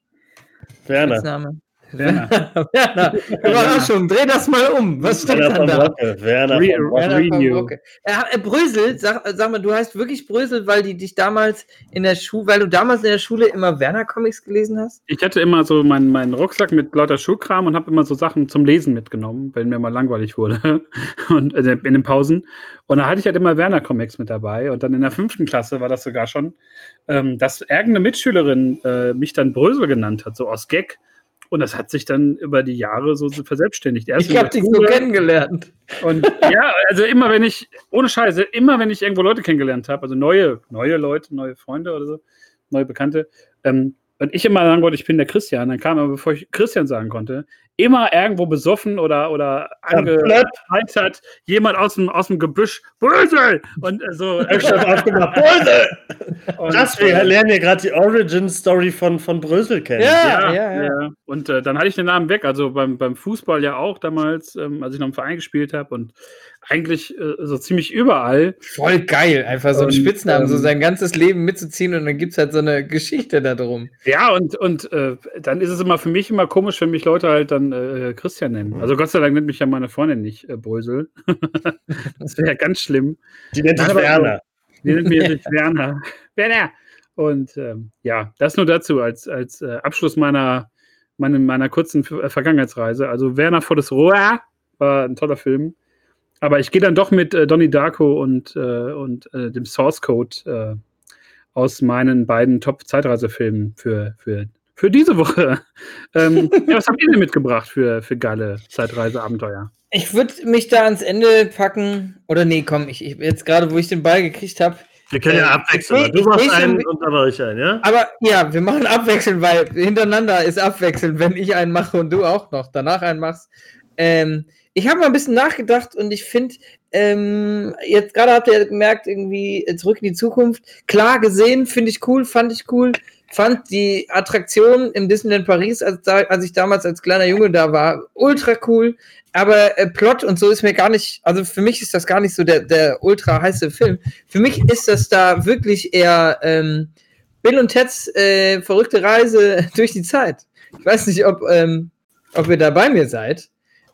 Werner. Spitzname? Werner. Werner. Überraschung, dreh das mal um. Was steht Werner da? Brocke. Werner Re-. Werner äh, Brösel, sag, sag mal, du heißt wirklich Brösel, weil die dich damals in der Schule, weil du damals in der Schule immer Werner-Comics gelesen hast? Ich hatte immer so meinen, meinen Rucksack mit lauter Schulkram und habe immer so Sachen zum Lesen mitgenommen, wenn mir mal langweilig wurde. Und also in den Pausen. Und da hatte ich halt immer Werner-Comics mit dabei. Und dann in der fünften Klasse war das sogar schon, ähm, dass irgendeine Mitschülerin äh, mich dann Brösel genannt hat, so aus Gag. Und das hat sich dann über die Jahre so verselbstständigt. Erst Ich habe dich so kennengelernt. Und ja, also immer wenn ich, ohne Scheiße, immer wenn ich irgendwo Leute kennengelernt habe, also neue, neue Leute, neue Freunde oder so, neue Bekannte, ähm, und ich immer sagen wollte, ich bin der Christian, dann kam aber, bevor ich Christian sagen konnte, immer irgendwo besoffen oder, oder hat, jemand aus dem, aus dem Gebüsch, Brösel! Und äh, so. Ich hab aufgemacht, Brösel! und, Das, wir lernen ja gerade die Origin-Story von, von Brösel kennen. Ja. ja, ja. Und äh, dann hatte ich den Namen weg, also beim, beim Fußball ja auch damals, ähm, als ich noch im Verein gespielt habe und eigentlich äh, so ziemlich überall. Voll geil, einfach so einen Und, Spitznamen, so ähm, sein ganzes Leben mitzuziehen und dann gibt es halt so eine Geschichte da drum. Ja, und, und äh, dann ist es immer für mich immer komisch, wenn mich Leute halt dann äh, Christian nennen. Also Gott sei Dank nennt mich ja meine Freundin nicht äh, Brösel. das wäre ja ganz schlimm. Die nennt Aber- Werner. Die nennt mich Werner. Werner! Und ähm, ja, das nur dazu als, als äh, Abschluss meiner, meiner, meiner kurzen Vergangenheitsreise. Also Werner vor das Rohr war ein toller Film. Aber ich gehe dann doch mit äh, Donnie Darko und, äh, und äh, dem Source Code äh, aus meinen beiden Top-Zeitreisefilmen für, für, für diese Woche. ähm, ja, was habt ihr denn mitgebracht für, für geile Zeitreiseabenteuer? Ich würde mich da ans Ende packen. Oder nee, komm, ich, ich jetzt gerade, wo ich den Ball gekriegt habe. Wir können ja Äh, abwechseln. ich- Du ich- machst ich- einen und dann mache ich einen, ja? Aber ja, wir machen abwechselnd, weil hintereinander ist abwechselnd, wenn ich einen mache und du auch noch danach einen machst. Ähm, ich habe mal ein bisschen nachgedacht und ich finde, ähm, jetzt gerade habt ihr gemerkt, irgendwie äh, zurück in die Zukunft. Klar gesehen, finde ich cool, fand ich cool. Fand die Attraktion im Disneyland Paris, als, da, als ich damals als kleiner Junge da war, ultra cool. Aber äh, Plot und so ist mir gar nicht, also für mich ist das gar nicht so der, der ultra heiße Film. Für mich ist das da wirklich eher ähm, Bill und Teds äh, verrückte Reise durch die Zeit. Ich weiß nicht, ob, ähm, ob ihr da bei mir seid.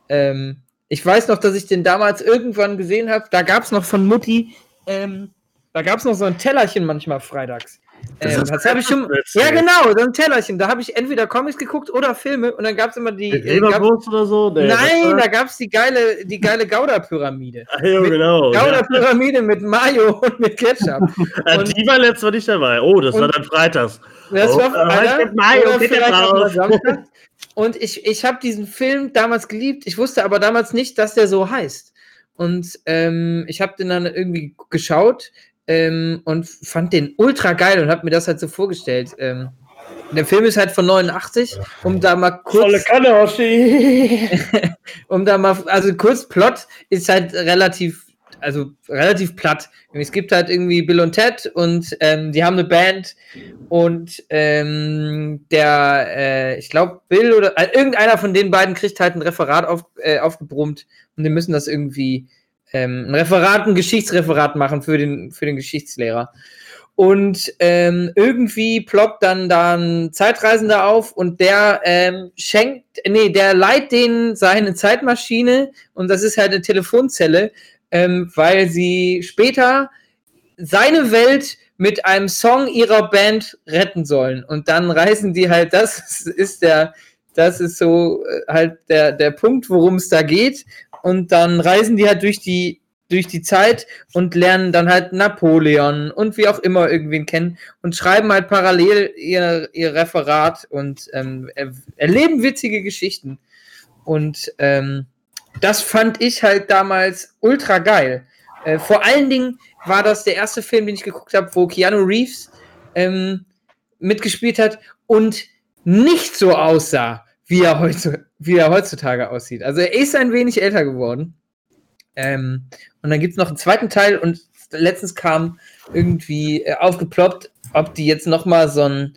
Ähm, ich weiß noch, dass ich den damals irgendwann gesehen habe. Da gab es noch von Mutti, ähm, da gab es noch so ein Tellerchen manchmal freitags. Das Ähm, das habe ich schon. Ja, genau, so ein Tellerchen. Da habe ich entweder Comics geguckt oder Filme und dann gab es immer die. Mit Äh, Leberwurst oder so? Nee, Nein, da gab es die geile, die geile Gouda-Pyramide. Ah, ja, genau. Ja. Gouda-Pyramide mit Mayo und mit Ketchup. Ah, und- die war letztes Mal nicht dabei. Oh, das war dann freitags. Das Oh, war da Freitag heißt jetzt Mayo, vielleicht. Und ich, ich habe diesen Film damals geliebt. Ich wusste aber damals nicht, dass der so heißt. Und ähm, ich habe den dann irgendwie geschaut ähm, und fand den ultra geil und habe mir das halt so vorgestellt. Ähm, der Film ist halt von 89, um da mal kurz, Kanne, Hoshi. um da mal, also kurz Plot ist halt relativ, also relativ platt. Es gibt halt irgendwie Bill und Ted und ähm, die haben eine Band und ähm, der, äh, ich glaube, Bill oder äh, irgendeiner von den beiden kriegt halt ein Referat auf, äh, aufgebrummt und die müssen das irgendwie ähm, ein Referat, ein Geschichtsreferat machen für den, für den Geschichtslehrer. Und ähm, irgendwie ploppt dann da ein Zeitreisender auf und der ähm, schenkt, nee, der leiht denen seine Zeitmaschine und das ist halt eine Telefonzelle, ähm, weil sie später seine Welt mit einem Song ihrer Band retten sollen. Und dann reisen die halt, das ist der, das ist so äh, halt der, der Punkt, worum es da geht. Und dann reisen die halt durch die, durch die Zeit und lernen dann halt Napoleon und wie auch immer irgendwen kennen und schreiben halt parallel ihr, ihr Referat und ähm, er, erleben witzige Geschichten. Und ähm, das fand ich halt damals ultra geil. Äh, vor allen Dingen war das der erste Film, den ich geguckt habe, wo Keanu Reeves ähm, mitgespielt hat und nicht so aussah, wie er, heute, wie er heutzutage aussieht. Also er ist ein wenig älter geworden. Ähm, und dann gibt es noch einen zweiten Teil und letztens kam irgendwie äh, aufgeploppt, ob die jetzt noch mal so ein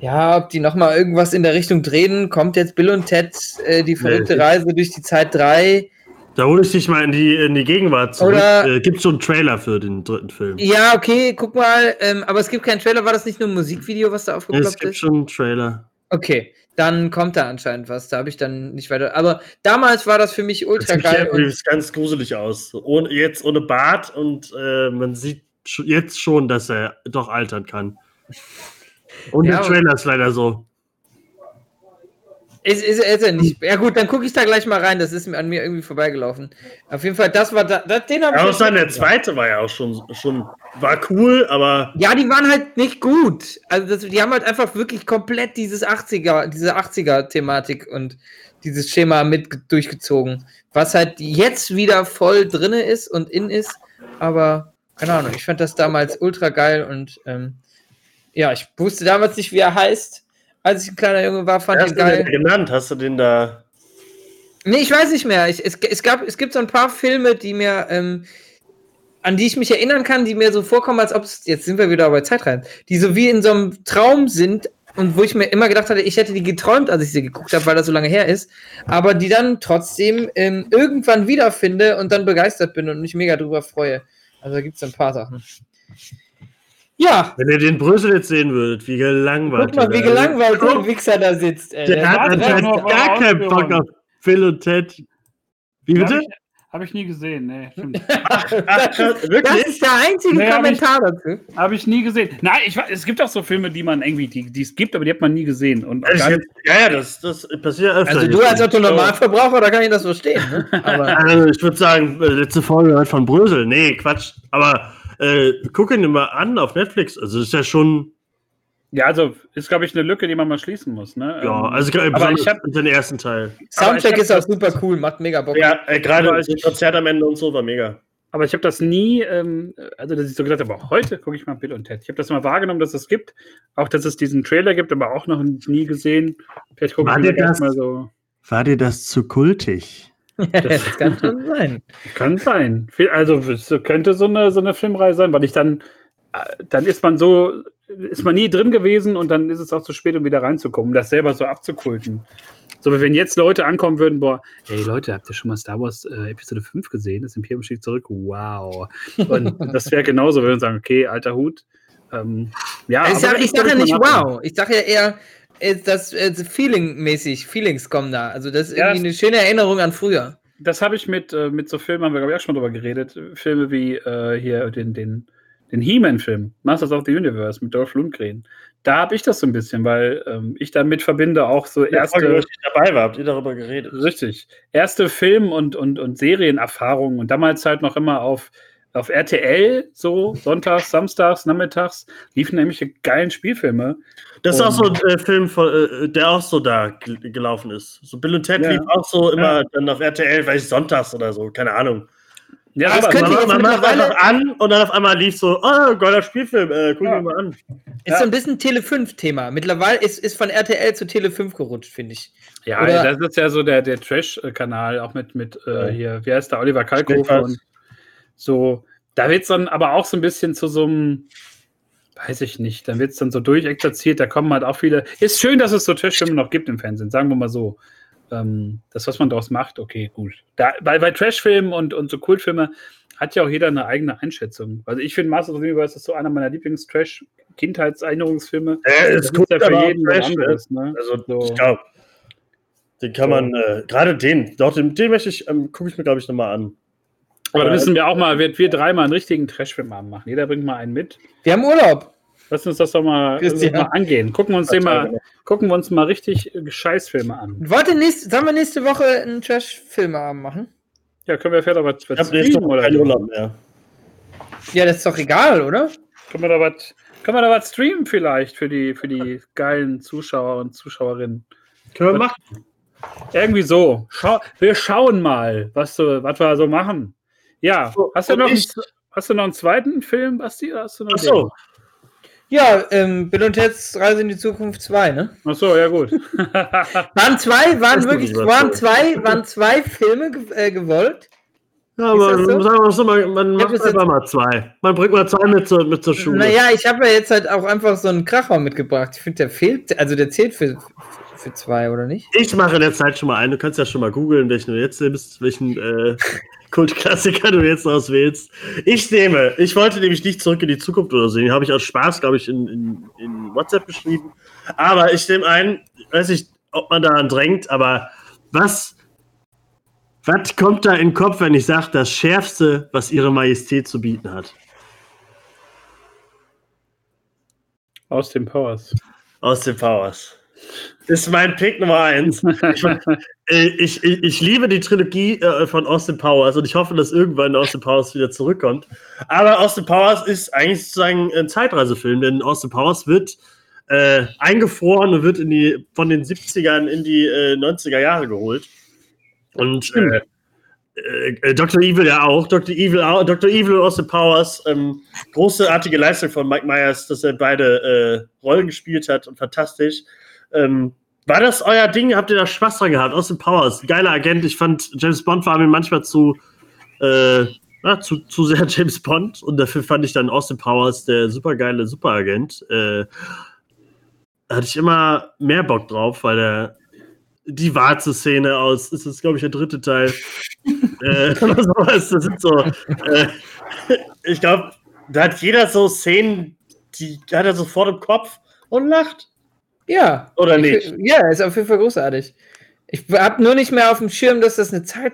ja, ob die noch mal irgendwas in der Richtung drehen, kommt jetzt Bill und Ted, äh, die verrückte Nee. Reise durch die Zeit 3. Da hole ich dich mal in die, in die Gegenwart zurück. Oder- äh, Gibt schon einen Trailer für den dritten Film? Ja, okay, guck mal, ähm, aber es gibt keinen Trailer, war das nicht nur ein Musikvideo, was da aufgeploppt es gibt ist? schon einen Trailer. Okay, dann kommt da anscheinend was, da habe ich dann nicht weiter. Aber damals war das für mich Das ultra sieht geil. übrigens ganz gruselig aus. Ohne, jetzt ohne Bart und äh, man sieht sch- jetzt schon, dass er doch altern kann. Und Ja, der Trailer ist leider so. Ist, ist, ist er nicht. Ja gut, dann gucke ich da gleich mal rein, das ist mir an mir irgendwie vorbeigelaufen. Auf jeden Fall, das war da, das, den habe ich. Aber jetzt dann der zweite war ja auch schon, schon war cool, aber Ja, die waren halt nicht gut. Also das, die haben halt einfach wirklich komplett dieses 80er, diese 80er-Thematik und dieses Schema mit ge- durchgezogen. Was halt jetzt wieder voll drinne ist und in ist. Aber, keine Ahnung, ich fand das damals ultra geil und ähm, ja, ich wusste damals nicht, wie er heißt. Als ich ein kleiner Junge war, fand hast ich du den geil. genannt? Hast du den da? Nee, ich weiß nicht mehr. Ich, es, es, gab, es gibt so ein paar Filme, die mir, ähm, an die ich mich erinnern kann, die mir so vorkommen, als ob es, jetzt sind wir wieder bei Zeitreisen, die so wie in so einem Traum sind und wo ich mir immer gedacht hatte, ich hätte die geträumt, als ich sie geguckt habe, weil das so lange her ist, aber die dann trotzdem ähm, irgendwann wiederfinde und dann begeistert bin und mich mega drüber freue. Also da gibt es ein paar Sachen. Ja, Wenn ihr den Brüssel jetzt sehen würdet, wie gelangweilt. guck mal, wie gelangweilt der Wichser da sitzt. Ey. Der Der hat anscheinend gar keinen Bock auf Phil und Ted. Wie bitte? Habe ich, hab ich nie gesehen, nee, stimmt. Ach, das, ist der einzige Nee, hab ich- Kommentar dazu. Habe ich nie gesehen. Nein, ich, es gibt auch so Filme, die man irgendwie, die die es gibt, aber die hat man nie gesehen. Und Also ja, ja, das, das passiert öfter. Also du als Otto Normalverbraucher, da kann ich das verstehen. Ne? Aber Also ich würde sagen, äh, letzte Folge halt von Brösel. Nee, Quatsch. Aber äh, guck ihn dir mal an auf Netflix. Also das ist ja schon, Ja, also ist, glaube ich, eine Lücke, die man mal schließen muss. Ne? ja, Ähm, also aber besonders ich habe den ersten Teil. Soundtrack hab ist auch das- super cool, macht mega Bock. Ja, äh, gerade Aber das ich- Konzert am Ende und so war mega. aber ich habe das nie, ähm, also dass ich so gedacht habe, boah, heute gucke ich mal Bill und Ted. Ich habe das mal wahrgenommen, dass es gibt. Auch, dass es diesen Trailer gibt, aber auch noch nie gesehen. Vielleicht gucke ich mir das das- mal so. War dir das zu kultig? das kann schon sein. Kann sein. Also es könnte so eine, so eine Filmreihe sein, weil ich dann, äh, dann ist man so, ist man nie drin gewesen und dann ist es auch zu spät, um wieder reinzukommen, um das selber so abzukulten. So wie wenn jetzt Leute ankommen würden, boah, ey Leute, habt ihr schon mal Star Wars äh, Episode 5 gesehen? Das Imperium steht zurück. Wow. Und das wäre genauso, wenn wir sagen, okay, alter Hut. Ähm, ja, ich sage das sag ja nicht wow. Ich sage ja eher, äh, das äh, Feeling-mäßig, Feelings kommen da. Also das ist Ja, irgendwie eine schöne Erinnerung an früher. Das habe ich mit, äh, mit so Filmen, haben wir, glaube ich, auch schon drüber geredet. Filme wie äh, hier den, den, den He-Man-Film, Masters of the Universe mit Dolph Lundgren. Da habe ich das so ein bisschen, weil ähm, ich damit verbinde auch so Erste, wo erste, ich dabei war, habt ihr darüber geredet? richtig, erste Film- und, und, und Serienerfahrungen und damals halt noch immer auf, auf RTL, so sonntags, samstags, nachmittags, liefen nämlich die geilen Spielfilme. Das ist auch so Und- ein äh, Film, von, äh, der auch so da gel- gelaufen ist. So Bill und Ted Ja. lief auch so immer Ja. dann auf RTL, weiß ich, sonntags oder so, keine Ahnung. Ja, Aber es aber könnte man, man macht einfach an und dann auf einmal lief so, oh, geiler Spielfilm, äh, guck Ja. mal an. Ist Ja. so ein bisschen Tele 5-Thema. Mittlerweile ist, ist von RTL zu Tele 5 gerutscht, finde ich. Ja, Oder- das ist ja so der, der Trash-Kanal, auch mit, mit äh, hier, wie heißt der, Oliver Kalkofe und so. Da wird es dann aber auch so ein bisschen zu so einem, weiß ich nicht, dann wird es dann so durchexerziert, da kommen halt auch viele. Ist schön, dass es so Trash-Filme noch gibt im Fernsehen, sagen wir mal so. Ähm, das, was man daraus macht, okay, gut. Da, bei, bei Trash-Filmen und, und so Kultfilme hat ja auch jeder eine eigene Einschätzung. Also ich finde Masters of the Universe ist so einer meiner Lieblings-Trash-Kindheitserinnerungsfilme. Äh, ist gut, ja für jeden Trash, anderes, ne? Also, So. ich glaube, den kann man, äh, gerade den, doch, den, den möchte ich, ähm, gucke ich mir, glaube ich, nochmal an. Aber da Äh, müssen wir auch mal, wir, wir dreimal einen richtigen Trashfilm haben machen. Jeder bringt mal einen mit. Wir haben Urlaub. Lass uns das doch mal, Christian. mal angehen. Gucken wir uns den mal, gucken wir uns mal richtig Scheißfilme an. Wollt ihr nächst, sollen wir nächste Woche einen Trash-Filmabend machen? Ja, können wir vielleicht auch was, streamen oder keinen so. Urlaub mehr. Ja, das ist doch egal, oder? Können wir da was, können wir da was streamen vielleicht für die, für die geilen Zuschauer und Zuschauerinnen? Können wir machen. Irgendwie so. Schau, wir schauen mal, was, so, was wir so machen. Ja, So, hast du, noch einen, ich- hast du noch einen zweiten Film, Basti? oder Hast du noch Ach so, Ja, ähm, Bill und Ted's Reise in die Zukunft 2, ne? Ach so, ja gut. Waren zwei, waren wirklich, waren zwei, waren zwei Filme ge äh, gewollt? ja, aber so? sagen wir so man hab macht einfach mal zwei. Man bringt mal zwei mit zur, mit zur Schule. Naja, ich habe ja jetzt halt auch einfach so einen Kracher mitgebracht. Ich finde, der fehlt, also der zählt für, für zwei, oder nicht? Ich mache in der Zeit schon mal einen. Du kannst ja schon mal googeln, welchen du jetzt nimmst, welchen äh, Kultklassiker du jetzt auswählst. Ich nehme, ich wollte nämlich nicht zurück in die Zukunft oder so. Den habe ich aus Spaß, glaube ich, in, in, in WhatsApp geschrieben. Aber ich nehme einen, weiß nicht, ob man daran drängt, aber was, was kommt da in den Kopf, wenn ich sage, das Schärfste, was ihre Majestät zu bieten hat? Aus dem Powers. Aus den Powers. Ist mein Pick Nummer eins. Ich, äh, ich, ich, ich liebe die Trilogie äh, von Austin Powers und ich hoffe, dass irgendwann Austin Powers wieder zurückkommt. Aber Austin Powers ist eigentlich sozusagen ein Zeitreisefilm, denn Austin Powers wird äh, eingefroren und wird in die, von den 70ern in die äh, 90er Jahre geholt. Und äh, äh, Dr. Evil ja auch. Dr. Evil, Dr. Evil und Austin Powers. Ähm, großartige Leistung von Mike Myers, dass er beide äh, Rollen gespielt hat und fantastisch. Ähm, war das euer Ding? Habt ihr da Spaß dran gehabt? Austin Powers, geiler Agent. Ich fand, James Bond war mir manchmal zu, äh, ja, zu, zu sehr James Bond und dafür fand ich dann Austin Powers der supergeile Superagent. Äh, da hatte ich immer mehr Bock drauf, weil der die Warze-Szene aus, ist das, glaube ich, der dritte Teil. äh, sowas. Das sind so, äh, ich glaube, da hat jeder so Szenen, die hat er sofort im Kopf und lacht. Ja. Oder Ich- nicht? Ja, ist auf jeden Fall großartig. Ich habe nur nicht mehr auf dem Schirm, dass das eine Zeit,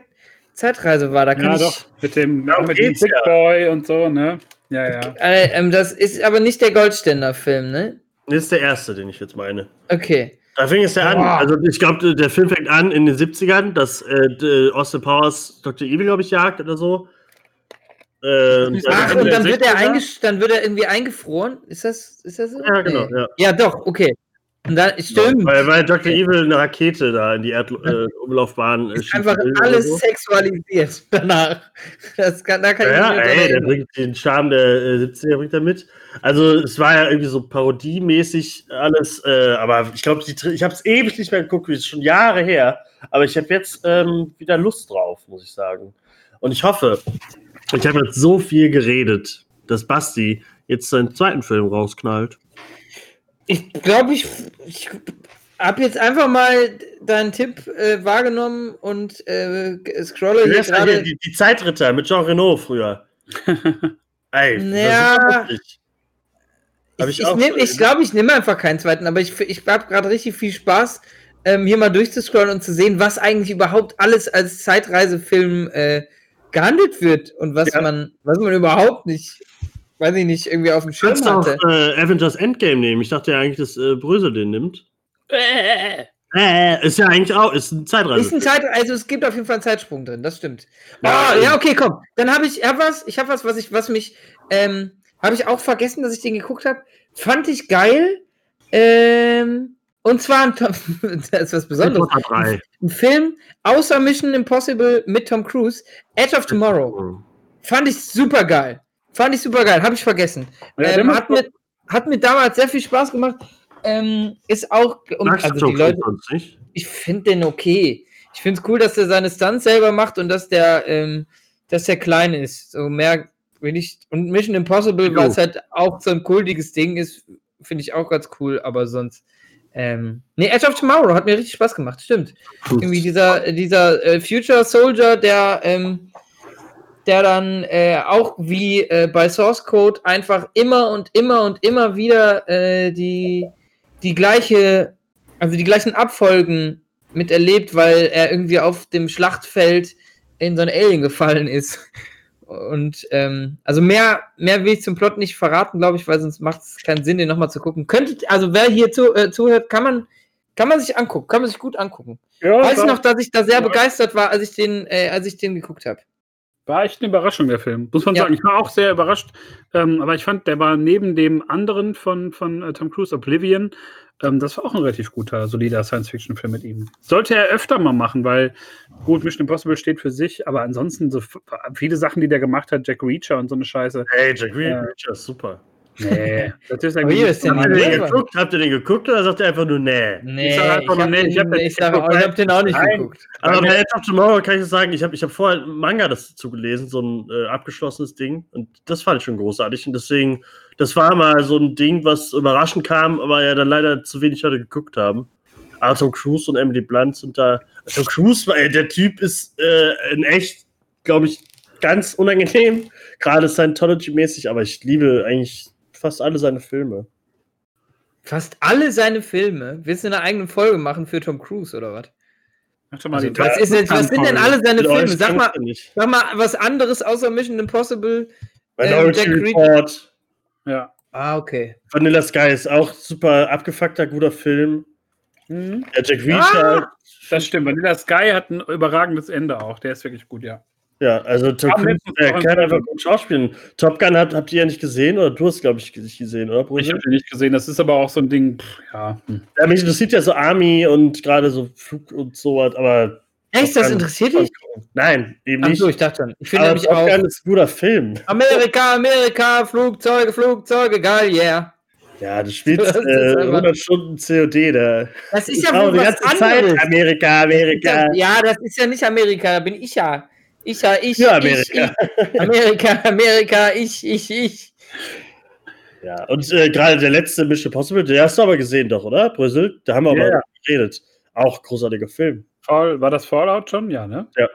Zeitreise war. Da kann Ja, ich, doch. Mit dem, Darum mit dem ja. Boy und so, ne? Ja, ja. Äh, ähm, das ist aber nicht der Goldständer-Film, ne? Das ist der erste, den ich jetzt meine. Okay. Da fing es ja an. Boah. Also ich glaube, der Film fängt an in den 70ern, dass äh, Austin Powers Dr. Evil, glaube ich, jagt oder so. Äh, und Ach, und dann wird, er 60er. einges dann wird er irgendwie eingefroren? Ist das, ist das so? Ja, genau, Nee. ja. Ja, doch, okay. Dann, stimmt. Weil, weil Dr. Evil eine Rakete da in die Erdumlaufbahn äh, äh, ist einfach alles so. sexualisiert danach. Das kann, da kann Ja, ich ey, der bringt den Charme der äh, 70er bringt er mit. Also es war ja irgendwie so parodiemäßig alles, äh, aber ich glaube, ich habe es ewig nicht mehr geguckt, ist schon Jahre her. Aber ich habe jetzt ähm, wieder Lust drauf, muss ich sagen. Und ich hoffe, ich habe jetzt so viel geredet, dass Basti jetzt seinen zweiten Film rausknallt. Ich glaube, ich, ich habe jetzt einfach mal deinen Tipp äh, wahrgenommen und äh, scrolle hier gerade. die, die Zeitritter mit Jean Renault früher. Ey, Ja. das ist lustig. Hab Ich, ich ich, nehm, ich glaube, ich nehme einfach keinen zweiten, aber ich, ich habe gerade richtig viel Spaß, ähm, hier mal durchzuscrollen und zu sehen, was eigentlich überhaupt alles als Zeitreisefilm äh, gehandelt wird und was Ja. man, was man überhaupt nicht, weiß ich nicht, irgendwie auf dem Schirm Kannst du auch hatte. äh, Avengers Endgame nehmen? Ich dachte ja eigentlich, dass äh, Brösel den nimmt. Äh, ist ja eigentlich auch, ist ein Zeitreise. Ist ein Zeit, also es gibt auf jeden Fall einen Zeitsprung drin, das stimmt. Ja, Ah, ähm, ja, okay, komm. Dann habe ich hab was, ich habe was, was ich, was mich, ähm, habe ich auch vergessen, dass ich den geguckt habe. Fand ich geil. Ähm, und zwar ein das ist was Besonderes. Potter 3. Ein Film außer Mission Impossible mit Tom Cruise, Edge of Tomorrow. Fand ich super geil. Fand ich super geil, habe ich vergessen. Ja, ähm, hat, mir, hat mir damals sehr viel Spaß gemacht. Ähm, ist auch, Magst also die Tom Leute, ich finde den okay. Ich finde es cool, dass er seine Stunts selber macht und dass der, ähm, dass der klein ist. So mehr will ich. Und Mission Impossible, weil es halt auch so ein kultiges Ding ist, finde ich auch ganz cool, aber sonst. Ähm, nee, Edge of Tomorrow hat mir richtig Spaß gemacht, stimmt. Irgendwie dieser, dieser äh, Future Soldier, der, ähm, der dann äh, auch wie äh, bei Source Code einfach immer und immer und immer wieder äh, die, die gleiche, also die gleichen Abfolgen miterlebt, weil er irgendwie auf dem Schlachtfeld in so ein Alien gefallen ist. Und ähm, also mehr, mehr will ich zum Plot nicht verraten, glaube ich, weil sonst macht es keinen Sinn, den nochmal zu gucken. Könntet, also wer hier zu, äh, zuhört, kann man, kann man sich angucken, kann man sich gut angucken. Ja, Weiß war, noch, dass ich da sehr Ja. begeistert war, als ich den, äh, als ich den geguckt habe. War echt eine Überraschung, der Film. Muss man Ja. sagen. Ich war auch sehr überrascht. Ähm, aber ich fand, der war neben dem anderen von, von äh, Tom Cruise, Oblivion, ähm, das war auch ein relativ guter, solider Science-Fiction-Film mit ihm. Sollte er öfter mal machen, weil, gut, Mission Impossible steht für sich, aber ansonsten so viele Sachen, die der gemacht hat, Jack Reacher und so eine Scheiße. Hey, Jack Ja. Reacher ist super. Nee, das ist der Habt ihr, den geguckt? Habt ihr den geguckt oder sagt ihr einfach nur nee? Nee, Ich sag einfach nur, habe nee, ich den, hab den ich sag, geguckt, ich weil- hab den auch nicht Nein. geguckt. Aber Weil bei Edge of Tomorrow kann ich sagen, ich habe ich hab vorher ein Manga dazu gelesen, so ein äh, abgeschlossenes Ding. Und das fand ich schon großartig. Und deswegen, das war mal so ein Ding, was überraschend kam, aber ja dann leider zu wenig Leute geguckt haben. Tom Cruise und Emily Blunt sind da. Tom Cruise, ey, der Typ ist äh, in echt, glaube ich, ganz unangenehm. Gerade Scientology-mäßig, aber ich liebe eigentlich fast alle seine Filme. Fast alle seine Filme. Willst du eine eigene Folge machen für Tom Cruise oder was? Also, was, ist denn, was sind denn alle seine Filme? Sag mal, sag mal was anderes außer Mission Impossible. Minority Reed- Report. Ja. Ah, okay. Vanilla Sky ist auch super abgefuckter, guter Film. Mhm. Der Jack Reacher. Ah! Das stimmt. Vanilla Sky hat ein überragendes Ende auch. Der ist wirklich gut, ja. Ja, also Tom Cruise, kann einfach gut schauspielen. Top Gun habt, habt ihr ja nicht gesehen oder du hast, glaube ich, nicht gesehen, oder? Ich Brüssel? habe den nicht gesehen. Das ist aber auch so ein Ding. Pff, ja. hm. Ja, mich interessiert ja so Army und gerade so Flug und sowas, aber. Echt, Top das interessiert dich? Nein, eben Ach nicht. so, ich dachte schon. Ich finde nämlich Top auch. Gun ist ein guter Film. Amerika, Amerika, Flugzeuge, Flugzeuge, geil, yeah. Ja, du spielst Das äh, einfach- 100 Stunden COD da. Das ist ja Genau, wohl die was ganze Zeit anderes. Amerika, Amerika. Ja, das ist ja nicht Amerika, da bin ich ja. Ich ja, ich, Ja, ich, Amerika. ich. Amerika, Amerika, ich, ich, ich. Ja, und äh, gerade der letzte Mission Possible, der hast du aber gesehen doch, oder? Brüssel? Da haben wir Ja, aber ja. geredet. Auch großartiger Fall. Fall, war das Fallout schon? Ja, ne? Ja.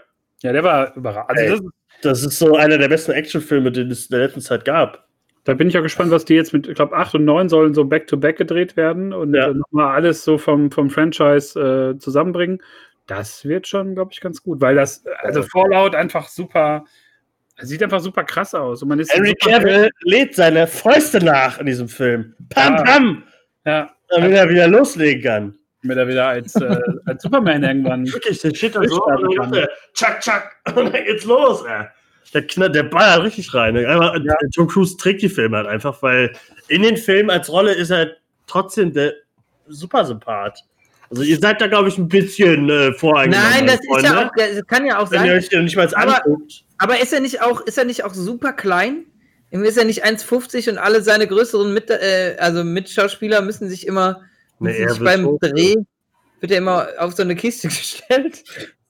Ja, der war überragend. Also das ist Das ist so einer der besten Actionfilme, den es in der letzten Zeit gab. Da bin ich auch gespannt, was die jetzt mit, ich glaube, 8 und 9 sollen so back-to-back gedreht werden und Ja. äh, nochmal alles so vom, vom Franchise äh, zusammenbringen. Das wird schon, glaube ich, ganz gut, weil das, also Fallout einfach super, sieht einfach super krass aus. Und man ist Henry Cavill lädt seine Fäuste nach in diesem Film. Pam, Ja. pam! Ja, Damit er wieder loslegen kann. damit er wieder als, äh, als Superman irgendwann. Wirklich, der steht da so und Chuck, Chuck und dann geht's los, ey. Der, knallt, der ballert richtig rein. Einfach, Ja. Tom Cruise trägt die Filme halt einfach, weil in den Filmen als Rolle ist er trotzdem der super Sympath. Also ihr seid da, glaube ich, ein bisschen äh, voreingenommen. Nein, das meine ist ja Freunde. auch, das kann ja auch Wenn ihr sein. euch den nicht mal Aber- anguckt. Aber ist er nicht auch, ist er nicht auch super klein? Ist er nicht 1,50 und alle seine größeren Mit, äh, also Mitschauspieler müssen sich immer müssen sich beim hoch. Dreh wird er immer auf so eine Kiste gestellt.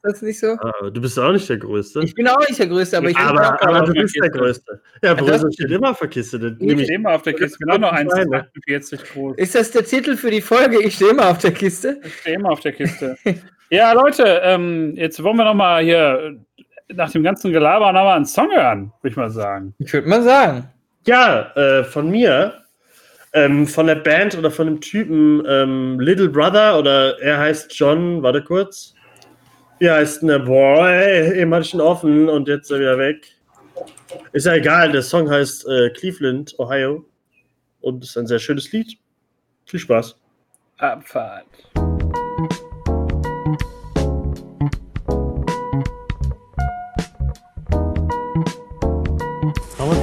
Ist das nicht so? Ah, du bist auch nicht der Größte. Ich bin auch nicht der Größte, aber ich bin aber, auch aber du bist der. Größte. Ja, das- Brüssel steht immer auf der Kiste. Das Ich ich stehe mal auf der Kiste, bin auch noch Kleine. 1,48 groß. Ist das der Titel für die Folge? Ich stehe mal auf der Kiste. Ich stehe immer auf der Kiste. ja, Leute, ähm, jetzt wollen wir noch mal hier äh, nach dem ganzen Gelaber noch mal einen Song hören, würde ich mal sagen. Ich würde mal sagen. Ja, äh, von mir, ähm, von der Band oder von dem Typen ähm, Little Brother oder er heißt John, warte kurz. Wie heißt denn der Boy? Eben hatte ich ihn offen und jetzt ist er wieder weg. Ist ja egal, der Song heißt äh, Cleveland, Ohio und ist ein sehr schönes Lied. Viel Spaß. Abfahrt.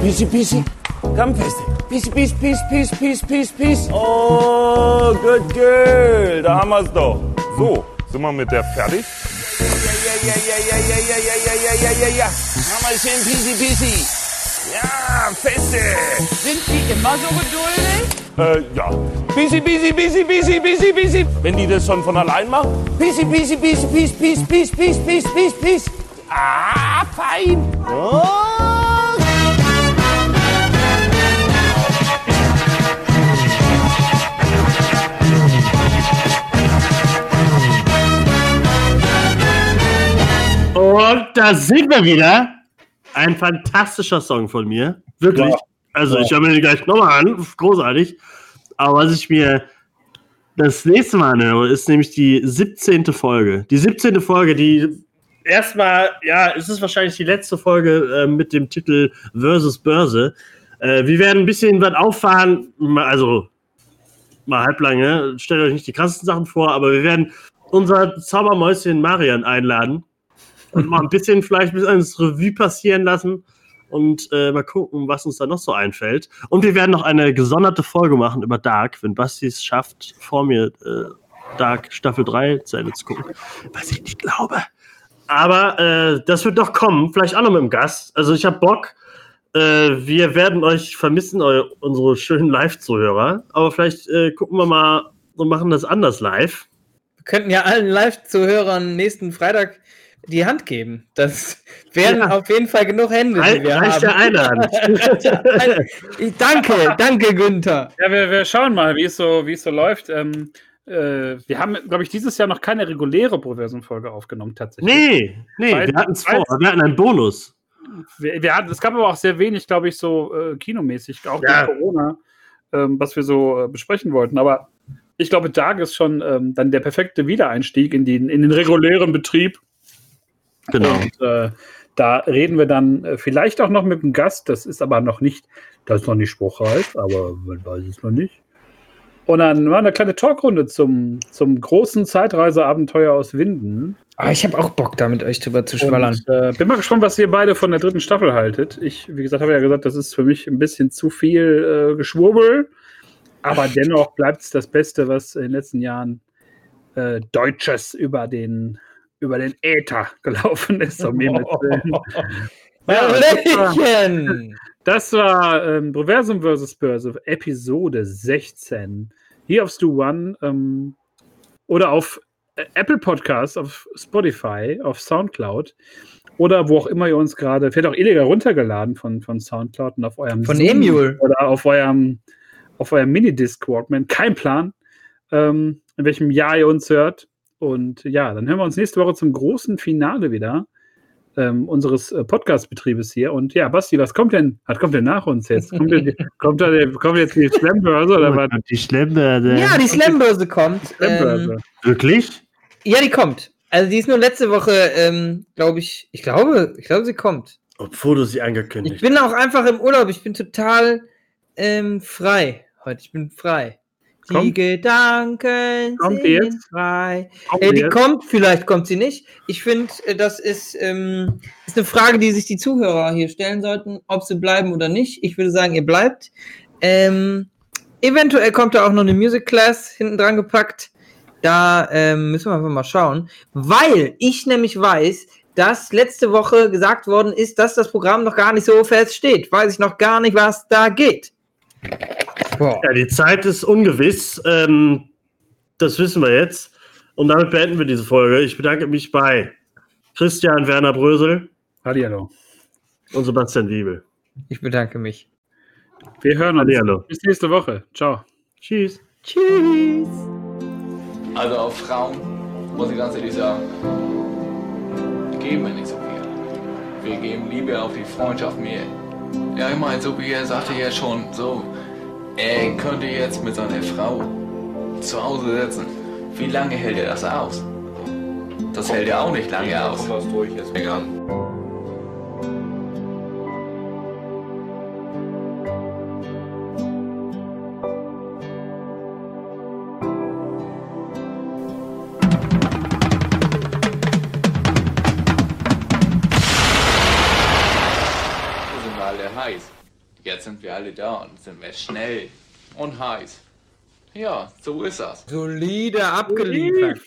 Peasy, peasy. Komm, Feste. Peace, peace, peace, peace, peace, peace, peace. Oh, good girl. Da haben wir's doch. So, sind wir mit der fertig? Ja, ja, ja, ja, ja, ja, ja, ja, ja, ja, ja, wir schön peasy, peasy. Ja, Feste. Sind die immer so geduldig? Äh, ja. Peasy, peasy, peasy, peasy, peasy, peasy. Wenn die das schon von allein machen. Peasy, peasy, peasy, peace, peace, peace, peace, peace, peace, peace. Ah, fein. Oh. Und da sind wir wieder. Ein fantastischer Song von mir. Wirklich. Wow. Also, ich höre mir den gleich nochmal an. Großartig. Aber was ich mir das nächste Mal anhöre, ist nämlich die 17. Folge. Die 17. Folge, die erstmal, ja, es ist wahrscheinlich die letzte Folge äh, mit dem Titel Versus Börse. Äh, wir werden ein bisschen was auffahren. Also, mal halblang, ne? Stellt euch nicht die krassesten Sachen vor, aber wir werden unser Zaubermäuschen Marian einladen und mal ein bisschen vielleicht bis ins Revue passieren lassen und äh, mal gucken, was uns da noch so einfällt. Und wir werden noch eine gesonderte Folge machen über Dark, wenn Basti es schafft, vor mir äh, Dark Staffel 3 zu Ende zu gucken. Was ich nicht glaube. Aber äh, das wird doch kommen, vielleicht auch noch mit dem Gast. Also ich habe Bock. Äh, wir werden euch vermissen, eu unsere schönen Live-Zuhörer. Aber vielleicht äh, gucken wir mal und machen das anders live. Wir könnten ja allen Live-Zuhörern nächsten Freitag die Hand geben. Das wären Ja. auf jeden Fall genug Hände, Rei die wir reicht ja haben. eine Hand. Danke, danke, Günther. Ja, wir, wir schauen mal, wie es so, wie es so läuft. Ähm, äh, wir haben, glaube ich, dieses Jahr noch keine reguläre Proversion-Folge aufgenommen, tatsächlich. Nee, nee, Weil- wir hatten es vor. Wir hatten einen Bonus. Wir, wir hatten, es gab aber auch sehr wenig, glaube ich, so äh, kinomäßig, auch Ja. durch Corona, ähm, was wir so äh, besprechen wollten. Aber ich glaube, Dark ist schon ähm, dann der perfekte Wiedereinstieg in, den in den regulären Betrieb. Genau. Und äh, da reden wir dann äh, vielleicht auch noch mit einem Gast. Das ist aber noch nicht, das ist noch nicht spruchreif, aber man weiß es noch nicht. Und dann war eine kleine Talkrunde zum, zum großen Zeitreiseabenteuer aus Winden. Ah, ich habe auch Bock, da mit euch drüber zu schwallern. Und, äh, bin mal gespannt, was ihr beide von der dritten Staffel haltet. Ich, wie gesagt, habe ja gesagt, das ist für mich ein bisschen zu viel äh, Geschwurbel. Aber dennoch bleibt es das Beste, was in den letzten Jahren äh, Deutsches über den, über den Äther gelaufen ist. Um Willen. Hallöchen! Das war ähm, Proversum vs. Börse, Episode 16. Hier auf Stu One ähm, oder auf äh, Apple Podcasts, auf Spotify, auf Soundcloud oder wo auch immer ihr uns gerade, vielleicht auch illegal runtergeladen von, von Soundcloud und auf eurem Von Zoom Emule. oder auf eurem, auf eurem Minidisc Walkman. Kein Plan, ähm, in welchem Jahr ihr uns hört. Und ja, dann hören wir uns nächste Woche zum großen Finale wieder ähm, unseres äh, Podcast-Betriebes hier. Und ja, Basti, was kommt denn? Was kommt denn nach uns jetzt? Kommt, denn, kommt, da, der- kommt jetzt die Slambörse oder was? Die Schlemmbörse. Ja, die Slambörse kommt. Slambörse. Ähm, Wirklich? ja, die kommt. Also die ist nur letzte Woche, ähm, glaube ich, ich glaube, ich glaube, sie kommt. Obwohl du sie Ich angekündigt bin auch einfach im Urlaub. Ich bin total ähm, frei heute. Ich bin frei. Die Kommt- Gedanken Kommt die sind jetzt? frei. Kommt Äh, die die jetzt? kommt, vielleicht kommt sie nicht. Ich finde, äh, das ist, ähm, ist eine Frage, die sich die Zuhörer hier stellen sollten, ob sie bleiben oder nicht. Ich würde sagen, ihr bleibt. Ähm, eventuell kommt da auch noch eine Music Class hinten dran gepackt. Da ähm, müssen wir einfach mal schauen. Weil ich nämlich weiß, dass letzte Woche gesagt worden ist, dass das Programm noch gar nicht so fest steht. Weiß ich noch gar nicht, was da geht. Boah. Ja, die Zeit ist ungewiss. Ähm, das wissen wir jetzt. Und damit beenden wir diese Folge. Ich bedanke mich bei Christian Werner Brösel Hallihallo. und Sebastian Wiebel. Ich bedanke mich. Wir hören uns. Hallihallo. Bis nächste Woche. Ciao. Tschüss. Tschüss. Also auf Frauen, muss ich ganz ehrlich sagen, geben wir nicht so viel. Wir geben Liebe auf die Freundschaft mehr. Ja, ich meine, so wie er sagte jetzt schon, so, er könnte jetzt mit seiner Frau zu Hause sitzen. Wie lange hält er das aus? Das hält er auch nicht lange aus. was durch jetzt. Egal. Jetzt sind wir alle da und sind wir schnell und heiß. Ja, so ist das. Solide abgeliefert.